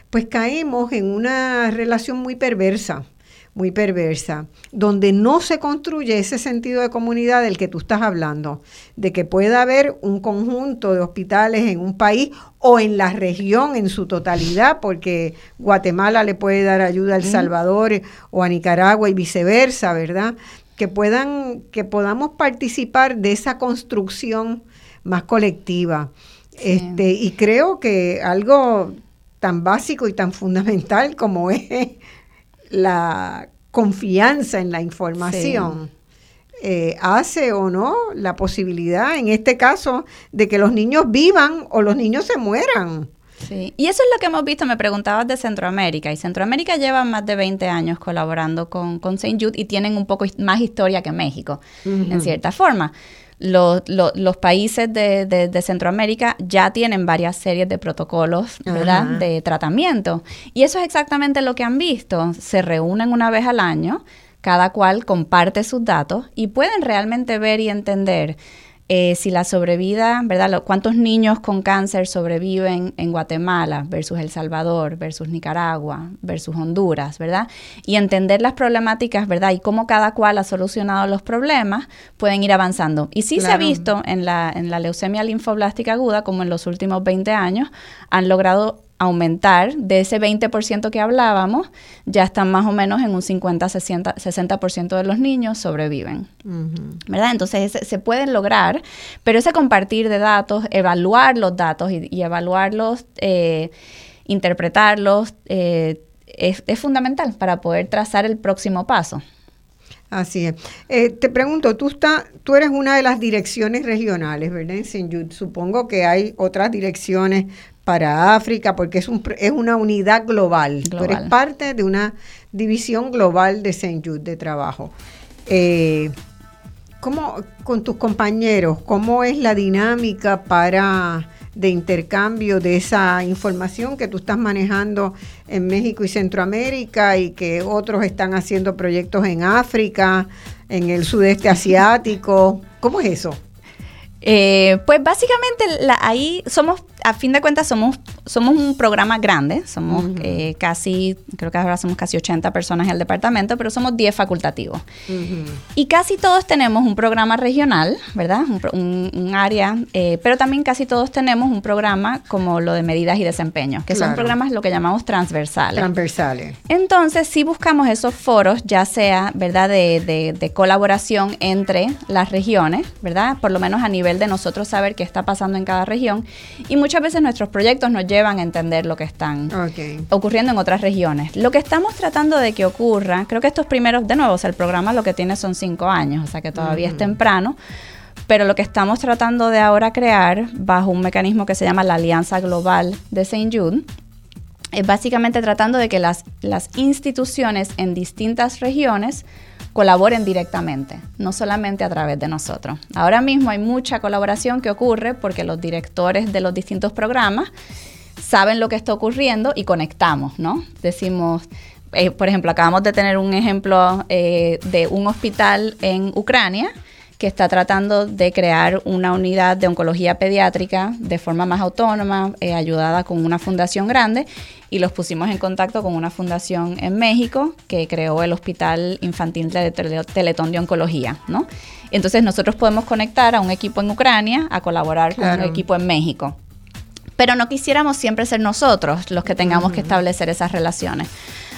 pues caemos en una relación muy perversa muy perversa, donde no se construye ese sentido de comunidad del que tú estás hablando, de que pueda haber un conjunto de hospitales en un país o en la región en su totalidad, porque Guatemala le puede dar ayuda a El Salvador o a Nicaragua y viceversa, ¿verdad? Que puedan, que podamos participar de esa construcción más colectiva. Este, y creo que algo tan básico y tan fundamental como es la confianza en la información. Eh, hace o no la posibilidad, en este caso, de que los niños vivan o los niños se mueran. Sí, y eso es lo que hemos visto, me preguntabas de Centroamérica, y Centroamérica lleva más de 20 años colaborando con, con St. Jude y tienen un poco más historia que México, en cierta forma los, los, países de, de, Centroamérica ya tienen varias series de protocolos, ¿verdad? De tratamiento. Y eso es exactamente lo que han visto. Se reúnen una vez al año, cada cual comparte sus datos y pueden realmente ver y entender eh, si la sobrevida, ¿verdad? ¿Cuántos niños con cáncer sobreviven en Guatemala versus El Salvador, versus Nicaragua, versus Honduras, ¿verdad? Y entender las problemáticas, ¿verdad? Y cómo cada cual ha solucionado los problemas, pueden ir avanzando. Y sí se ha visto en la, en la leucemia linfoblástica aguda, como en los últimos 20 años, han logrado aumentar de ese 20% que hablábamos, ya están más o menos en un 50-60% de los niños sobreviven. ¿Verdad? Entonces se pueden lograr, pero ese compartir de datos, evaluar los datos y, evaluarlos, eh, interpretarlos, eh, es, fundamental para poder trazar el próximo paso. Así es. Eh, te pregunto, tú, está, tú eres una de las direcciones regionales, ¿verdad? En Supongo que hay otras direcciones para África, porque es, un, es una unidad global. Tú eres parte de una división global de St. Jude de trabajo. Eh, ¿Cómo, con tus compañeros, cómo es la dinámica para de intercambio de esa información que tú estás manejando en México y Centroamérica y que otros están haciendo proyectos en África, en el sudeste asiático? ¿Cómo es eso? Eh, pues básicamente ahí somos a fin de cuentas somos, somos un programa grande, somos eh, casi, creo que ahora somos casi 80 personas en el departamento, pero somos 10 facultativos. Y casi todos tenemos un programa regional, ¿verdad? Un, área, eh, pero también casi todos tenemos un programa como lo de medidas y desempeño, que son programas lo que llamamos transversales. Transversales. Entonces, si buscamos esos foros, ya sea, ¿verdad?, de, de colaboración entre las regiones, ¿verdad? Por lo menos a nivel de nosotros saber qué está pasando en cada región. Y muchas veces nuestros proyectos nos llevan a entender lo que están ocurriendo en otras regiones. Lo que estamos tratando de que ocurra, creo que estos primeros, de nuevo, el programa lo que tiene son cinco años, o sea que todavía es temprano, pero lo que estamos tratando de ahora crear bajo un mecanismo que se llama la Alianza Global de St. Jude, es básicamente tratando de que las, las instituciones en distintas regiones colaboren directamente, no solamente a través de nosotros. Ahora mismo hay mucha colaboración que ocurre porque los directores de los distintos programas saben lo que está ocurriendo y conectamos, ¿no? Decimos, eh, por ejemplo, acabamos de tener un ejemplo eh, de un hospital en Ucrania que está tratando de crear una unidad de oncología pediátrica de forma más autónoma, eh, ayudada con una fundación grande, y los pusimos en contacto con una fundación en México que creó el Hospital Infantil de Teletón de Oncología, ¿no? Entonces nosotros podemos conectar a un equipo en Ucrania a colaborar con un equipo en México. Pero no quisiéramos siempre ser nosotros los que tengamos que establecer esas relaciones.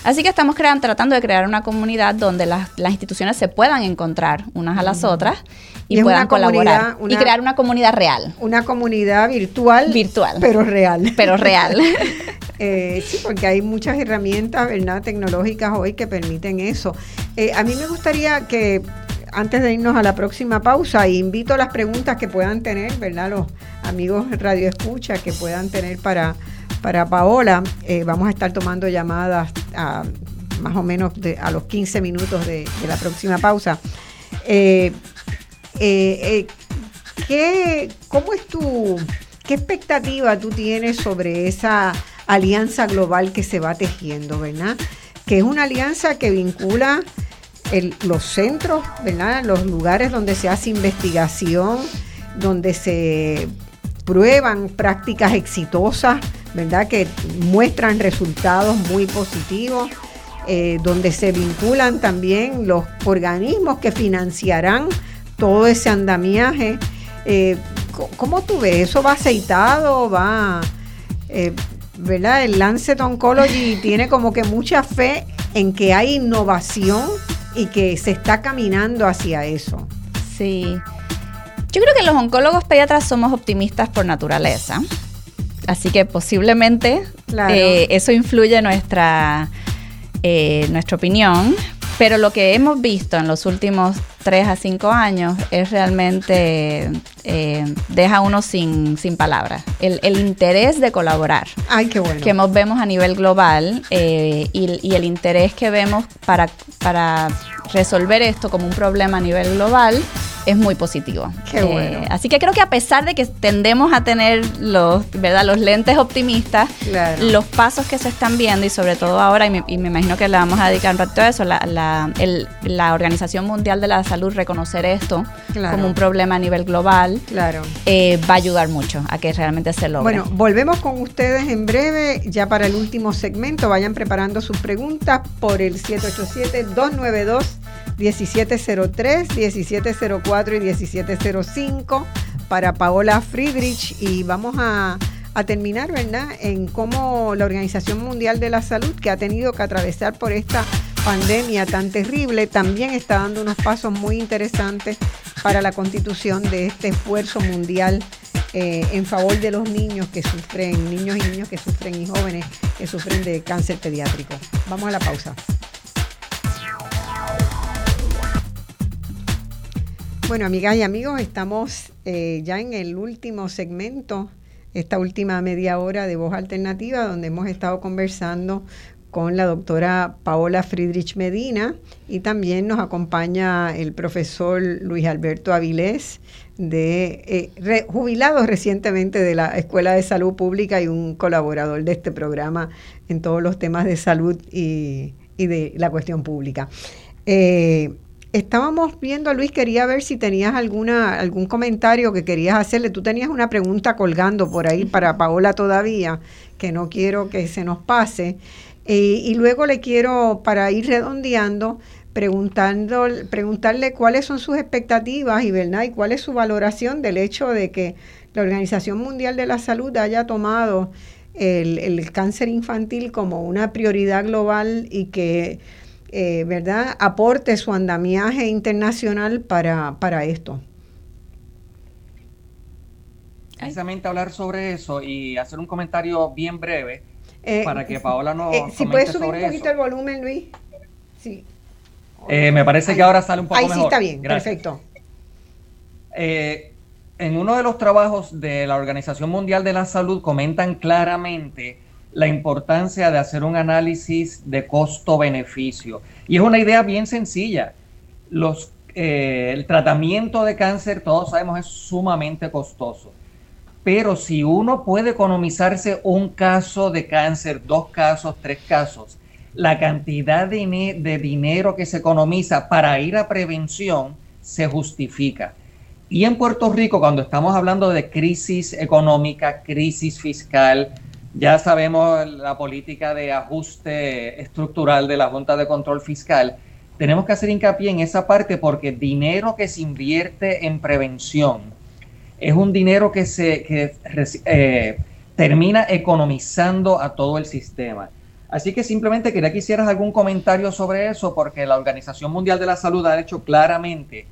Así que estamos creando, tratando de crear una comunidad donde las, instituciones se puedan encontrar unas a las otras y, puedan colaborar y crear una comunidad real. Una comunidad virtual. Virtual. Pero real. Pero real. Eh, sí, porque hay muchas herramientas ¿verdad? tecnológicas hoy que permiten eso. Eh, a mí me gustaría que antes de irnos a la próxima pausa, invito a las preguntas que puedan tener, ¿verdad? Los amigos Radio Escucha que puedan tener para para Paola. Eh, vamos a estar tomando llamadas a más o menos a los 15 minutos de, la próxima pausa. Eh, eh, ¿qué, ¿Cómo es tu, qué expectativa tú tienes sobre esa alianza global que se va tejiendo, verdad? Que es una alianza que vincula los centros, ¿verdad? Los lugares donde se hace investigación, donde se prueban prácticas exitosas, ¿verdad? Que muestran resultados muy positivos, eh, donde se vinculan también los organismos que financiarán todo ese andamiaje. Eh, ¿Cómo tú ves? ¿Eso va aceitado? ¿Va...? Eh, ¿Verdad? El Lancet Oncology tiene como que mucha fe en que hay innovación y que se está caminando hacia eso. Sí. Yo creo que los oncólogos pediatras somos optimistas por naturaleza. Así que posiblemente eh, eso influye en nuestra, eh, nuestra opinión. Pero lo que hemos visto en los últimos tres a cinco años es realmente eh, deja uno sin, sin palabras. El, interés de colaborar. Ay, qué bueno. Que vemos a nivel global y, y, el interés que vemos para, para resolver esto como un problema a nivel global es muy positivo. Qué eh, bueno. así que creo que a pesar de que tendemos a tener los, ¿verdad? los lentes optimistas, los pasos que se están viendo y sobre todo ahora, y me, imagino que le vamos a dedicar un rato a eso, la, la, Organización Mundial de la Salud reconocer esto como un problema a nivel global, claro. Eh, va a ayudar mucho a que realmente se logre. Bueno, volvemos con ustedes en breve, ya para el último segmento, vayan preparando sus preguntas por el 787 292 1703, 1704 y 1705 para Paola Friedrich y vamos a, terminar, ¿verdad?, en cómo la Organización Mundial de la Salud, que ha tenido que atravesar por esta pandemia tan terrible, también está dando unos pasos muy interesantes para la constitución de este esfuerzo mundial eh, en favor de los niños que sufren, niños y niños que sufren y jóvenes que sufren de cáncer pediátrico. Vamos a la pausa. Bueno, amigas y amigos, estamos eh, ya en el último segmento, esta última media hora de Voz Alternativa, donde hemos estado conversando con la doctora Paola Friedrich Medina y también nos acompaña el profesor Luis Alberto Avilés, de, eh, jubilado recientemente de la Escuela de Salud Pública y un colaborador de este programa en todos los temas de salud y, de la cuestión pública. Eh, Estábamos viendo, Luis, quería ver si tenías alguna, algún comentario que querías hacerle. Tú tenías una pregunta colgando por ahí para Paola todavía, que no quiero que se nos pase. Eh, y luego le quiero, para ir redondeando, preguntando, preguntarle cuáles son sus expectativas y, ¿verdad? y cuál es su valoración del hecho de que la Organización Mundial de la Salud haya tomado el, el cáncer infantil como una prioridad global y que eh, ¿verdad?, aporte su andamiaje internacional para, para esto. Precisamente hablar sobre eso y hacer un comentario bien breve eh, para que Paola nos. Eh, si puedes subir un poquito el volumen, Luis. Sí. me parece que ahora sale un poco ahí mejor. Ahí sí está bien, perfecto. en uno de los trabajos de la Organización Mundial de la Salud comentan claramente la importancia de hacer un análisis de costo-beneficio. Y es una idea bien sencilla. Los, eh, el tratamiento de cáncer, todos sabemos, es sumamente costoso. Pero si uno puede economizarse un caso de cáncer, dos casos, tres casos, la cantidad de, de dinero que se economiza para ir a prevención se justifica. Y en Puerto Rico, cuando estamos hablando de crisis económica, crisis fiscal, ya sabemos la política de ajuste estructural de la Junta de Control Fiscal. Tenemos que hacer hincapié en esa parte porque dinero que se invierte en prevención es un dinero que se eh, termina economizando a todo el sistema. Así que simplemente quería que hicieras algún comentario sobre eso porque la Organización Mundial de la Salud ha hecho claramente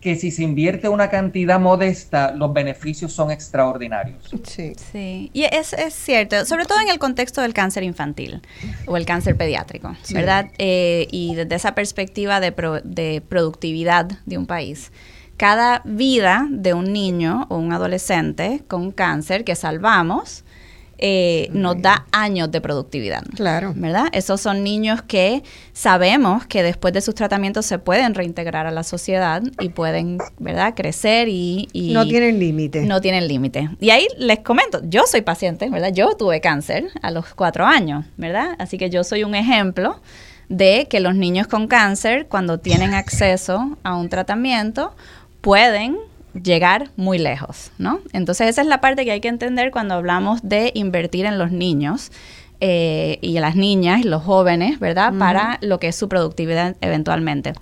que si se invierte una cantidad modesta, los beneficios son extraordinarios. Sí. Sí, y es, es cierto, sobre todo en el contexto del cáncer infantil o el cáncer pediátrico, ¿verdad? Eh, y desde esa perspectiva de, de productividad de un país cada vida de un niño o un adolescente con cáncer que salvamos eh, nos da años de productividad. Claro. ¿Verdad? Esos son niños que sabemos que después de sus tratamientos se pueden reintegrar a la sociedad y pueden, ¿verdad?, crecer y... no tienen límite. No tienen límite. Y ahí les comento, yo soy paciente, ¿verdad? Yo tuve cáncer a los cuatro años, ¿verdad? Así que yo soy un ejemplo de que los niños con cáncer, cuando tienen acceso a un tratamiento, pueden llegar muy lejos, ¿no? Entonces esa es la parte que hay que entender cuando hablamos de invertir en los niños eh, y las niñas y los jóvenes, ¿verdad? Para lo que es su productividad eventualmente.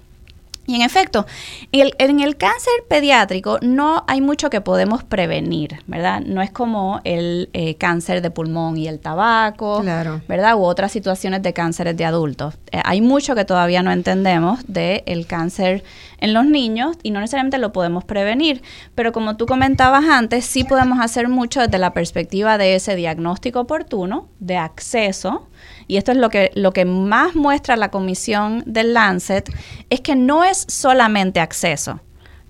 Y en efecto, en el cáncer pediátrico no hay mucho que podemos prevenir, ¿verdad? No es como el eh, cáncer de pulmón y el tabaco, ¿verdad? U otras situaciones de cánceres de adultos. Eh, hay mucho que todavía no entendemos del cáncer en los niños y no necesariamente lo podemos prevenir, pero como tú comentabas antes, sí podemos hacer mucho desde la perspectiva de ese diagnóstico oportuno, de acceso, y esto es lo que, lo que más muestra la comisión del Lancet, es que no es solamente acceso,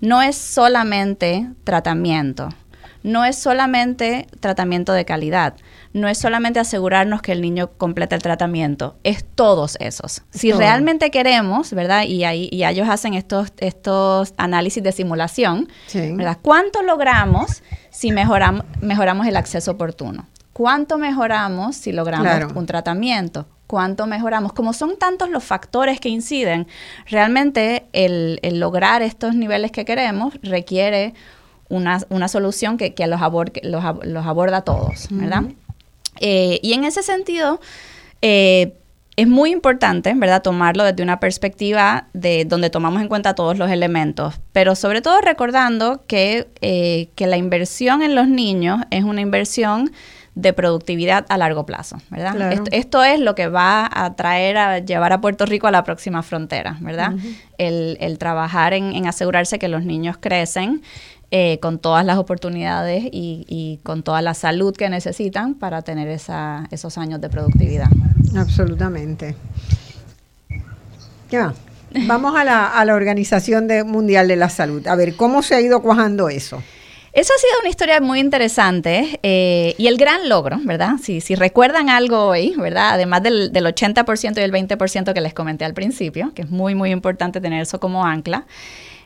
no es solamente tratamiento, no es solamente tratamiento de calidad, no es solamente asegurarnos que el niño complete el tratamiento, es todos esos. Si realmente queremos, ¿verdad? Y, ahí, y ellos hacen estos, estos análisis de simulación, ¿verdad? ¿Cuánto logramos si mejoramos, mejoramos el acceso oportuno? ¿Cuánto mejoramos si logramos un tratamiento? ¿Cuánto mejoramos? Como son tantos los factores que inciden, realmente el, lograr estos niveles que queremos requiere una, solución que, los, los, aborda a todos, ¿verdad? Eh, y en ese sentido, eh, es muy importante, ¿verdad?, tomarlo desde una perspectiva de donde tomamos en cuenta todos los elementos, pero sobre todo recordando que, eh, que la inversión en los niños es una inversión de productividad a largo plazo, ¿verdad? Esto, es lo que va a traer a llevar a Puerto Rico a la próxima frontera, ¿verdad? el, trabajar en, asegurarse que los niños crecen eh, con todas las oportunidades y, con toda la salud que necesitan para tener esa, esos años de productividad. Absolutamente. Ya. Vamos a la, a la Organización Mundial de la Salud. A ver, ¿cómo se ha ido cuajando eso? Eso ha sido una historia muy interesante eh, y el gran logro, ¿verdad? Si, si recuerdan algo hoy, ¿verdad? Además del, del 80% y el 20% que les comenté al principio, que es muy, muy importante tener eso como ancla,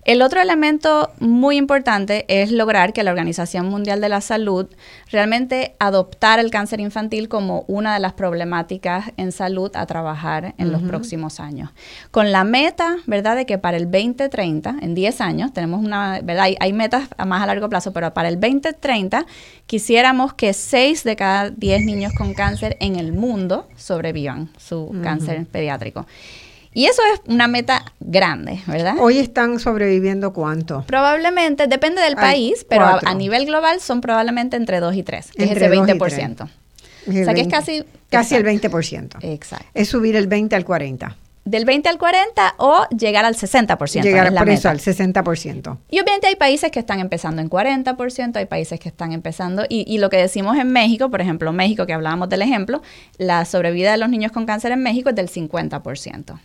el otro elemento muy importante es lograr que la Organización Mundial de la Salud realmente adoptara el cáncer infantil como una de las problemáticas en salud a trabajar en los próximos años. Con la meta, ¿verdad?, de que para el 2030, en 10 años, tenemos una, ¿verdad? Hay, metas a más a largo plazo, pero para el 2030 quisiéramos que 6 de cada 10 niños con cáncer en el mundo sobrevivan su cáncer pediátrico. Y eso es una meta grande, ¿verdad? Hoy están sobreviviendo cuánto? Probablemente, depende del país, pero a, nivel global son probablemente entre 2 y 3, es ese 20%. o sea que es casi... Casi el 20%. Exacto. Es subir el 20 al 40 del 20 al 40 o llegar al 60%. Llegar por eso al 60%. Y obviamente hay países que están empezando en 40%, hay países que están empezando, y, y, lo que decimos en México, por ejemplo, México, que hablábamos del ejemplo, la sobrevida de los niños con cáncer en México es del 50%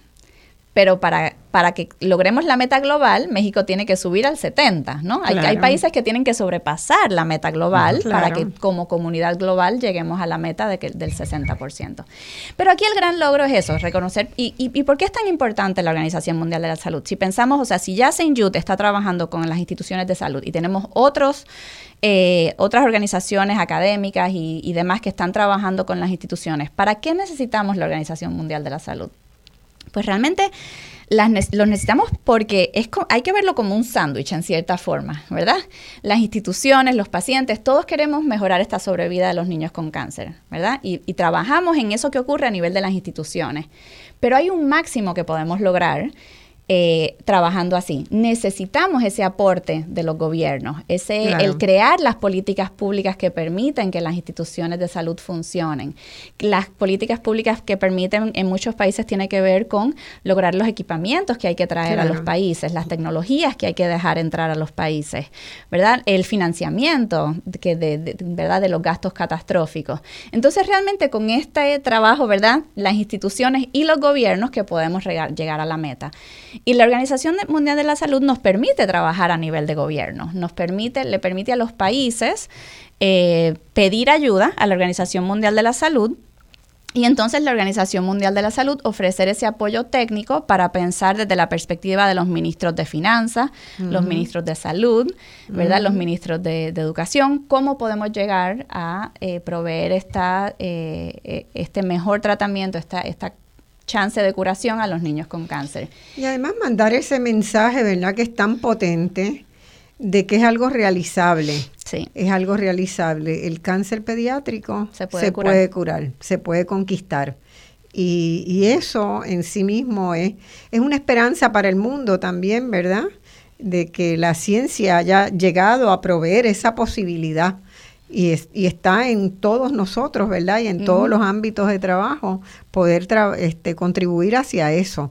pero para, para que logremos la meta global, México tiene que subir al 70, ¿no? Hay, hay, países que tienen que sobrepasar la meta global para que como comunidad global lleguemos a la meta de que, del 60%. Pero aquí el gran logro es eso, reconocer, y, y, por qué es tan importante la Organización Mundial de la Salud? Si pensamos, o sea, si ya. Jude está trabajando con las instituciones de salud y tenemos otros eh, otras organizaciones académicas y, y, demás que están trabajando con las instituciones. ¿Para qué necesitamos la Organización Mundial de la Salud? Pues realmente las, los necesitamos porque es, hay que verlo como un sándwich en cierta forma, ¿verdad? Las instituciones, los pacientes, todos queremos mejorar esta sobrevida de los niños con cáncer, ¿verdad? Y, y trabajamos en eso que ocurre a nivel de las instituciones. Pero hay un máximo que podemos lograr eh, trabajando así. Necesitamos ese aporte de los gobiernos, ese, el crear las políticas públicas que permiten que las instituciones de salud funcionen. Las políticas públicas que permiten en muchos países tiene que ver con lograr los equipamientos que hay que traer a los países, las tecnologías que hay que dejar entrar a los países, ¿verdad? El financiamiento que de, ¿verdad? de los gastos catastróficos. Entonces, realmente con este trabajo, ¿verdad? Las instituciones y los gobiernos que podemos llegar a la meta. Y la Organización Mundial de la Salud nos permite trabajar a nivel de gobierno, nos permite, le permite a los países eh, pedir ayuda a la Organización Mundial de la Salud. Y entonces la Organización Mundial de la Salud ofrecer ese apoyo técnico para pensar desde la perspectiva de los ministros de finanzas, los ministros de salud, ¿verdad? Los ministros de, educación, cómo podemos llegar a eh, proveer esta, eh, eh, este mejor tratamiento, esta, esta chance de curación a los niños con cáncer. Y además mandar ese mensaje, ¿verdad? Que es tan potente de que es algo realizable. Sí. Es algo realizable. El cáncer pediátrico se puede, curar. se puede conquistar. Y, eso en sí mismo es, es una esperanza para el mundo también, ¿verdad? De que la ciencia haya llegado a proveer esa posibilidad y, y, está en todos nosotros, ¿verdad? Y en todos los ámbitos de trabajo, poder este, contribuir hacia eso.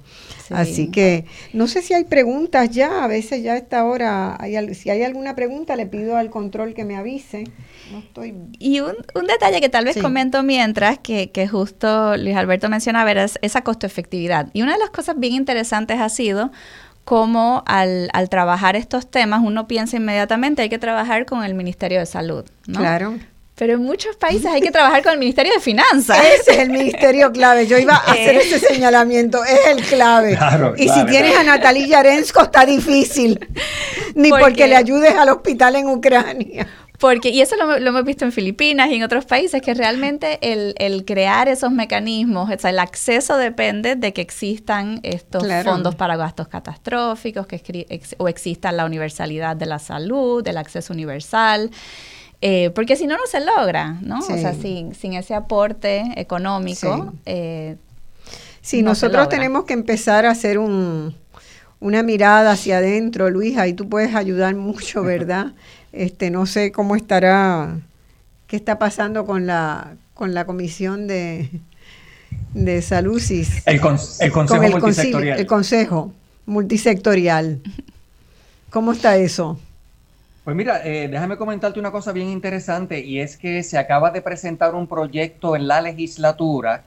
Así que no sé si hay preguntas ya, a veces ya a esta hora, hay, si hay alguna pregunta le pido al control que me avise. Y un, detalle que tal vez comento mientras, que, que justo Luis Alberto mencionaba, era esa costo efectividad. Y una de las cosas bien interesantes ha sido cómo al, al, trabajar estos temas uno piensa inmediatamente hay que trabajar con el Ministerio de Salud, ¿no? Claro. Pero en muchos países hay que trabajar con el Ministerio de Finanzas. Ese es el ministerio clave. Yo iba a hacer ese señalamiento. Es el clave. y si tienes a Natalia Yarensko está difícil. Ni porque, le ayudes al hospital en Ucrania. Porque, y eso lo, hemos visto en Filipinas y en otros países, que realmente el, crear esos mecanismos, o sea, el acceso depende de que existan estos fondos para gastos catastróficos, que o exista la universalidad de la salud, el acceso universal. Eh, porque si no, no se logra, ¿no? O sea, sin, sin ese aporte económico. Sí, eh, nosotros tenemos que empezar a hacer un, una mirada hacia adentro, Luis, ahí tú puedes ayudar mucho, ¿verdad? Este, no sé cómo estará, qué está pasando con la, con la comisión de, de salud. El, el consejo multisectorial. El consejo multisectorial. ¿Cómo está eso? Pues mira, eh, déjame comentarte una cosa bien interesante y es que se acaba de presentar un proyecto en la legislatura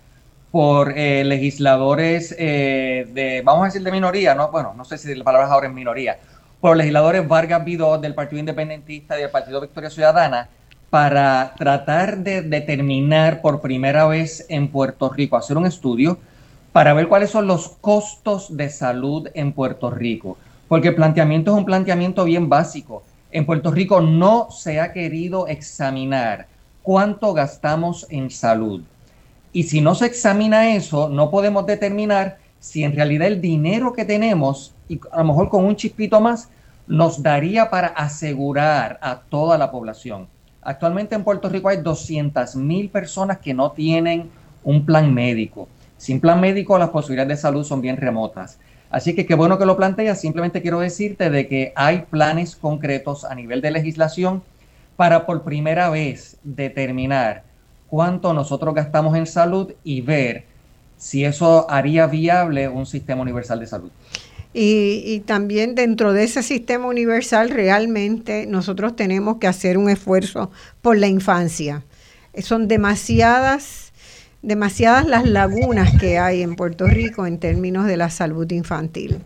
por eh, legisladores eh, de, vamos a decir de minoría, no, bueno, no sé si la palabra ahora es minoría, por legisladores Vargas Vidó del Partido Independentista y del Partido Victoria Ciudadana para tratar de determinar por primera vez en Puerto Rico, hacer un estudio para ver cuáles son los costos de salud en Puerto Rico, porque el planteamiento es un planteamiento bien básico. En Puerto Rico no se ha querido examinar cuánto gastamos en salud. Y si no se examina eso, no podemos determinar si en realidad el dinero que tenemos, y a lo mejor con un chispito más, nos daría para asegurar a toda la población. Actualmente en Puerto Rico hay 200 mil personas que no tienen un plan médico. Sin plan médico las posibilidades de salud son bien remotas. Así que qué bueno que lo planteas. Simplemente quiero decirte de que hay planes concretos a nivel de legislación para por primera vez determinar cuánto nosotros gastamos en salud y ver si eso haría viable un sistema universal de salud. Y, y, también dentro de ese sistema universal realmente nosotros tenemos que hacer un esfuerzo por la infancia. Son demasiadas demasiadas las lagunas que hay en Puerto Rico en términos de la salud infantil.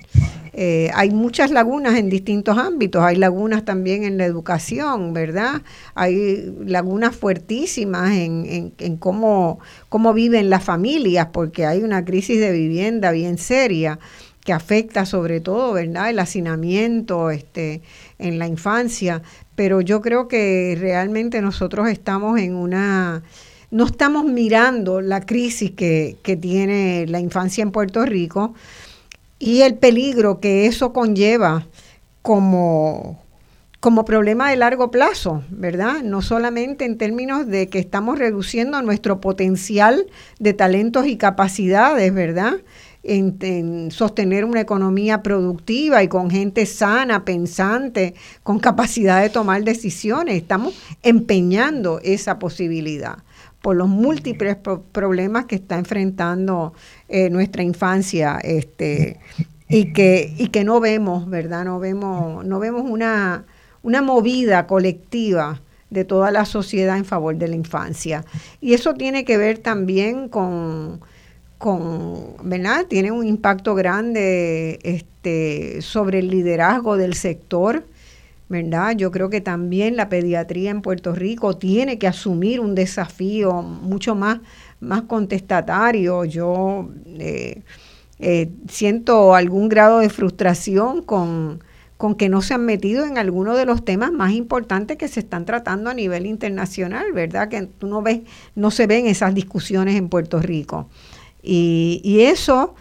Eh, hay muchas lagunas en distintos ámbitos, hay lagunas también en la educación, ¿verdad? Hay lagunas fuertísimas en, en, cómo, cómo viven las familias, porque hay una crisis de vivienda bien seria que afecta sobre todo, ¿verdad? El hacinamiento este, en la infancia, pero yo creo que realmente nosotros estamos en una no estamos mirando la crisis que, tiene la infancia en Puerto Rico y el peligro que eso conlleva como, como problema de largo plazo, ¿verdad? No solamente en términos de que estamos reduciendo nuestro potencial de talentos y capacidades, ¿verdad? En, en, sostener una economía productiva y con gente sana, pensante, con capacidad de tomar decisiones. Estamos empeñando esa posibilidad por los múltiples problemas que está enfrentando eh, nuestra infancia este, y, que, y que no vemos, ¿verdad? No vemos, no vemos una, una movida colectiva de toda la sociedad en favor de la infancia. Y eso tiene que ver también con, con, ¿verdad? Tiene un impacto grande este, sobre el liderazgo del sector, ¿verdad? Yo creo que también la pediatría en Puerto Rico tiene que asumir un desafío mucho más, más contestatario. Yo eh, eh, siento algún grado de frustración con, con que no se han metido en alguno de los temas más importantes que se están tratando a nivel internacional, ¿verdad? Que tú no ves, no se ven esas discusiones en Puerto Rico. Y, y eso,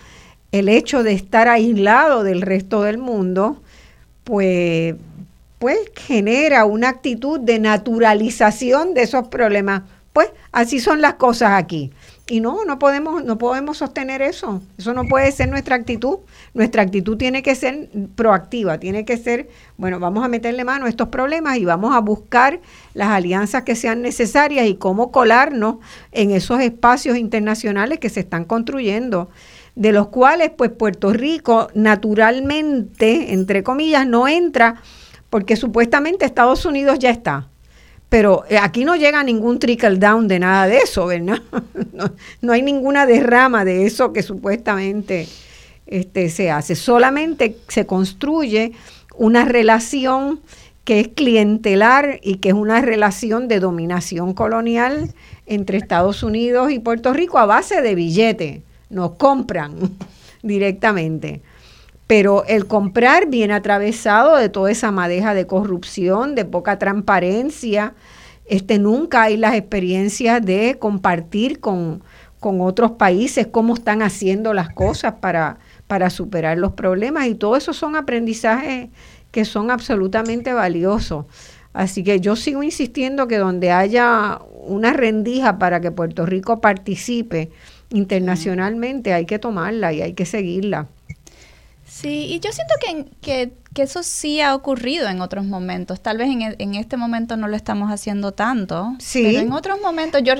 el hecho de estar aislado del resto del mundo, pues, pues genera una actitud de naturalización de esos problemas. Pues así son las cosas aquí. Y no, no podemos, no podemos sostener eso. Eso no puede ser nuestra actitud. Nuestra actitud tiene que ser proactiva, tiene que ser, bueno, vamos a meterle mano a estos problemas y vamos a buscar las alianzas que sean necesarias y cómo colarnos en esos espacios internacionales que se están construyendo, de los cuales pues Puerto Rico naturalmente, entre comillas, no entra porque supuestamente Estados Unidos ya está. Pero eh, aquí no llega ningún trickle down de nada de eso, ¿verdad? No, hay ninguna derrama de eso que supuestamente este, se hace. Solamente se construye una relación que es clientelar y que es una relación de dominación colonial entre Estados Unidos y Puerto Rico a base de billete. Nos compran directamente. Pero el comprar viene atravesado de toda esa madeja de corrupción, de poca transparencia. Este, nunca hay las experiencias de compartir con, otros países cómo están haciendo las cosas para, para superar los problemas. Y todo eso son aprendizajes que son absolutamente valiosos. Así que yo sigo insistiendo que donde haya una rendija para que Puerto Rico participe internacionalmente, hay que tomarla y hay que seguirla. Sí, y yo siento que, que, eso sí ha ocurrido en otros momentos. Tal vez en, e, en, este momento no lo estamos haciendo tanto. Sí. Pero en otros momentos, yo,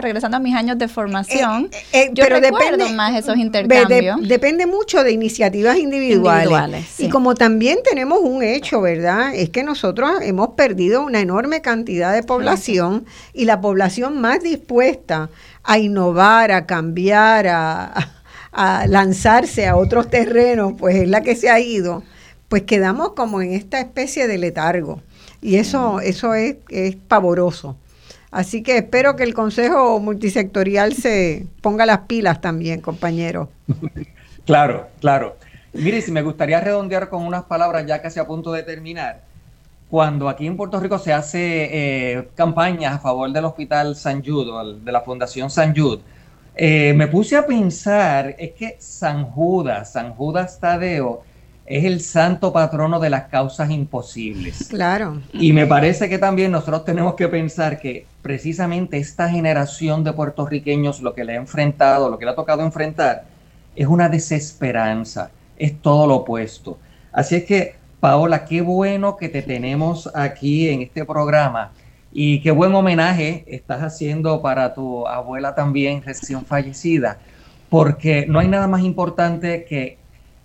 regresando a mis años de formación, eh, eh, yo recuerdo más esos intercambios. depende mucho de iniciativas individuales. Y como también tenemos un hecho, ¿verdad? Es que nosotros hemos perdido una enorme cantidad de población y la población más dispuesta a innovar, a cambiar, a a lanzarse a otros terrenos, pues es la que se ha ido, pues quedamos como en esta especie de letargo. Y eso, eso es, es pavoroso. Así que espero que el Consejo Multisectorial se ponga las pilas también, compañero. Claro, claro. Mire, si me gustaría redondear con unas palabras ya casi a punto de terminar. Cuando aquí en Puerto Rico se hace eh, campañas a favor del Hospital San Jude, de la Fundación San Jude, eh, me puse a pensar, es que San Judas, San Judas Tadeo, es el santo patrono de las causas imposibles. Claro. Y me parece que también nosotros tenemos que pensar que precisamente esta generación de puertorriqueños lo que le ha enfrentado, lo que le ha tocado enfrentar, es una desesperanza, es todo lo opuesto. Así es que, Paola, qué bueno que te tenemos aquí en este programa y qué buen homenaje estás haciendo para tu abuela también recién fallecida, porque no hay nada más importante que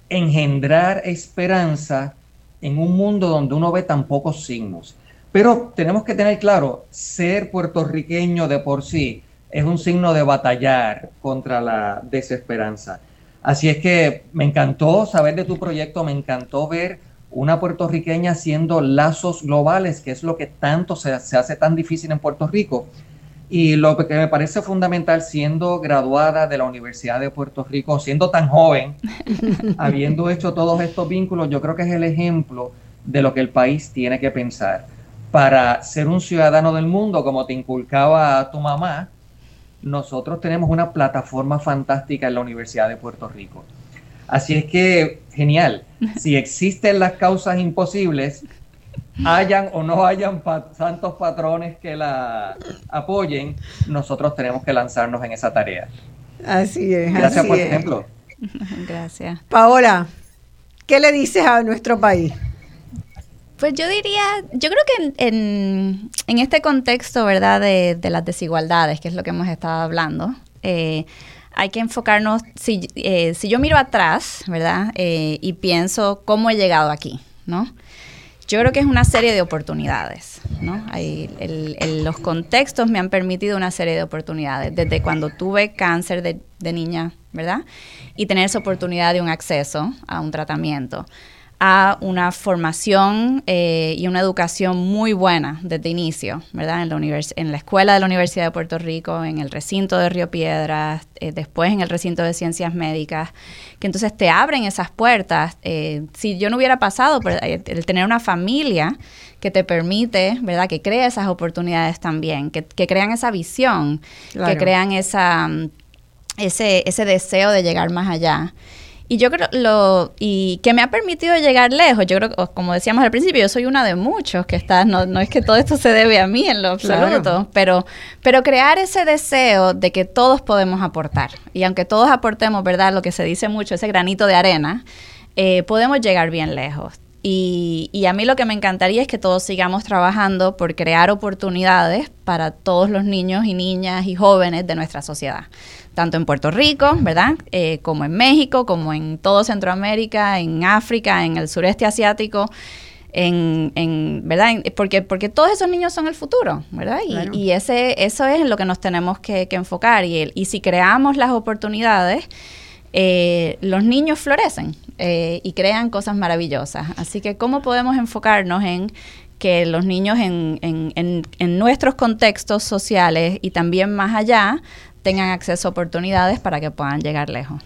engendrar esperanza en un mundo donde uno ve tan pocos signos. Pero tenemos que tener claro, ser puertorriqueño de por sí es un signo de batallar contra la desesperanza. Así es que me encantó saber de tu proyecto, me encantó ver una puertorriqueña haciendo lazos globales, que es lo que tanto se, hace tan difícil en Puerto Rico. Y lo que me parece fundamental, siendo graduada de la Universidad de Puerto Rico, siendo tan joven, habiendo hecho todos estos vínculos, yo creo que es el ejemplo de lo que el país tiene que pensar. Para ser un ciudadano del mundo, como te inculcaba tu mamá, nosotros tenemos una plataforma fantástica en la Universidad de Puerto Rico. Así es que, genial. Si existen las causas imposibles, hayan o no hayan santos patrones que la apoyen, nosotros tenemos que lanzarnos en esa tarea. Así es. Gracias por el ejemplo. Gracias. Paola, ¿qué le dices a nuestro país? Pues yo diría, yo creo que en, este contexto, ¿verdad?, de, de, las desigualdades, que es lo que hemos estado hablando, eh, hay que enfocarnos, si, eh, si yo miro atrás, ¿verdad? Eh, y pienso cómo he llegado aquí, ¿no? Yo creo que es una serie de oportunidades, ¿no? los contextos me han permitido una serie de oportunidades. Desde cuando tuve cáncer de, de niña, ¿verdad? Y tener esa oportunidad de un acceso a un tratamiento a una formación eh, y una educación muy buena desde inicio, ¿verdad? En la, en la escuela de la Universidad de Puerto Rico, en el recinto de Río Piedras, eh, después en el recinto de ciencias médicas, que entonces te abren esas puertas. Eh, si yo no hubiera pasado por el tener una familia que te permite, ¿verdad? Que crea esas oportunidades también, que, crean esa visión, que crean esa, ese, ese deseo de llegar más allá. Y yo creo, lo, y que me ha permitido llegar lejos, yo creo que, como decíamos al principio, yo soy una de muchos que está, no, no es que todo esto se debe a mí en lo absoluto, pero, pero crear ese deseo de que todos podemos aportar. Y aunque todos aportemos, ¿verdad? Lo que se dice mucho, ese granito de arena, eh, podemos llegar bien lejos. Y, y, a mí lo que me encantaría es que todos sigamos trabajando por crear oportunidades para todos los niños y niñas y jóvenes de nuestra sociedad tanto en Puerto Rico, ¿verdad? Eh, como en México, como en todo Centroamérica, en África, en el sureste asiático. En, en, ¿verdad? Porque, porque todos esos niños son el futuro, ¿verdad? Y, ese, eso es en lo que nos tenemos que, enfocar. Y, y si creamos las oportunidades, eh, los niños florecen eh, y crean cosas maravillosas. Así que, ¿cómo podemos enfocarnos en que los niños en, en, en, nuestros contextos sociales y también más allá tengan acceso a oportunidades para que puedan llegar lejos.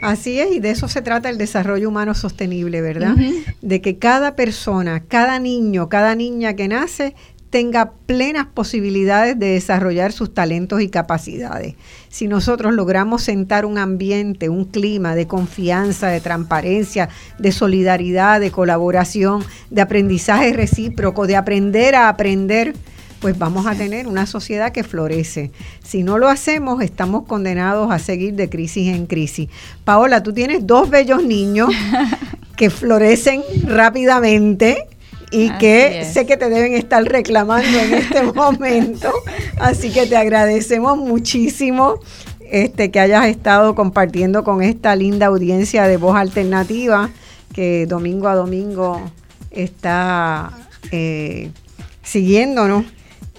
Así es, y de eso se trata el desarrollo humano sostenible, ¿verdad? De que cada persona, cada niño, cada niña que nace tenga plenas posibilidades de desarrollar sus talentos y capacidades. Si nosotros logramos sentar un ambiente, un clima de confianza, de transparencia, de solidaridad, de colaboración, de aprendizaje recíproco, de aprender a aprender, pues vamos a tener una sociedad que florece. Si no lo hacemos, estamos condenados a seguir de crisis en crisis. Paola, tú tienes dos bellos niños que florecen rápidamente y que sé que te deben estar reclamando en este momento. Así que te agradecemos muchísimo este, que hayas estado compartiendo con esta linda audiencia de voz alternativa que domingo a domingo está eh, siguiéndonos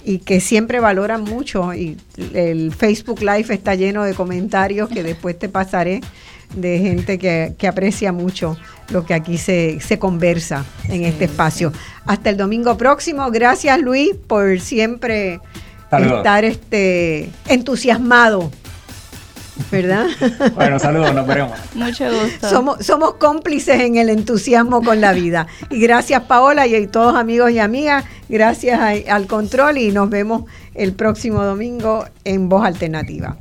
y que siempre valoran mucho. Y el Facebook Live está lleno de comentarios que después te pasaré de gente que, aprecia mucho lo que aquí se, se conversa en este espacio. Hasta el domingo próximo. Gracias Luis por siempre estar este entusiasmado ¿verdad? Bueno, saludos, nos veremos. Mucho gusto. Somos, somos cómplices en el entusiasmo con la vida. Y gracias Paola y, todos amigos y amigas, gracias al control y nos vemos el próximo domingo en Voz Alternativa.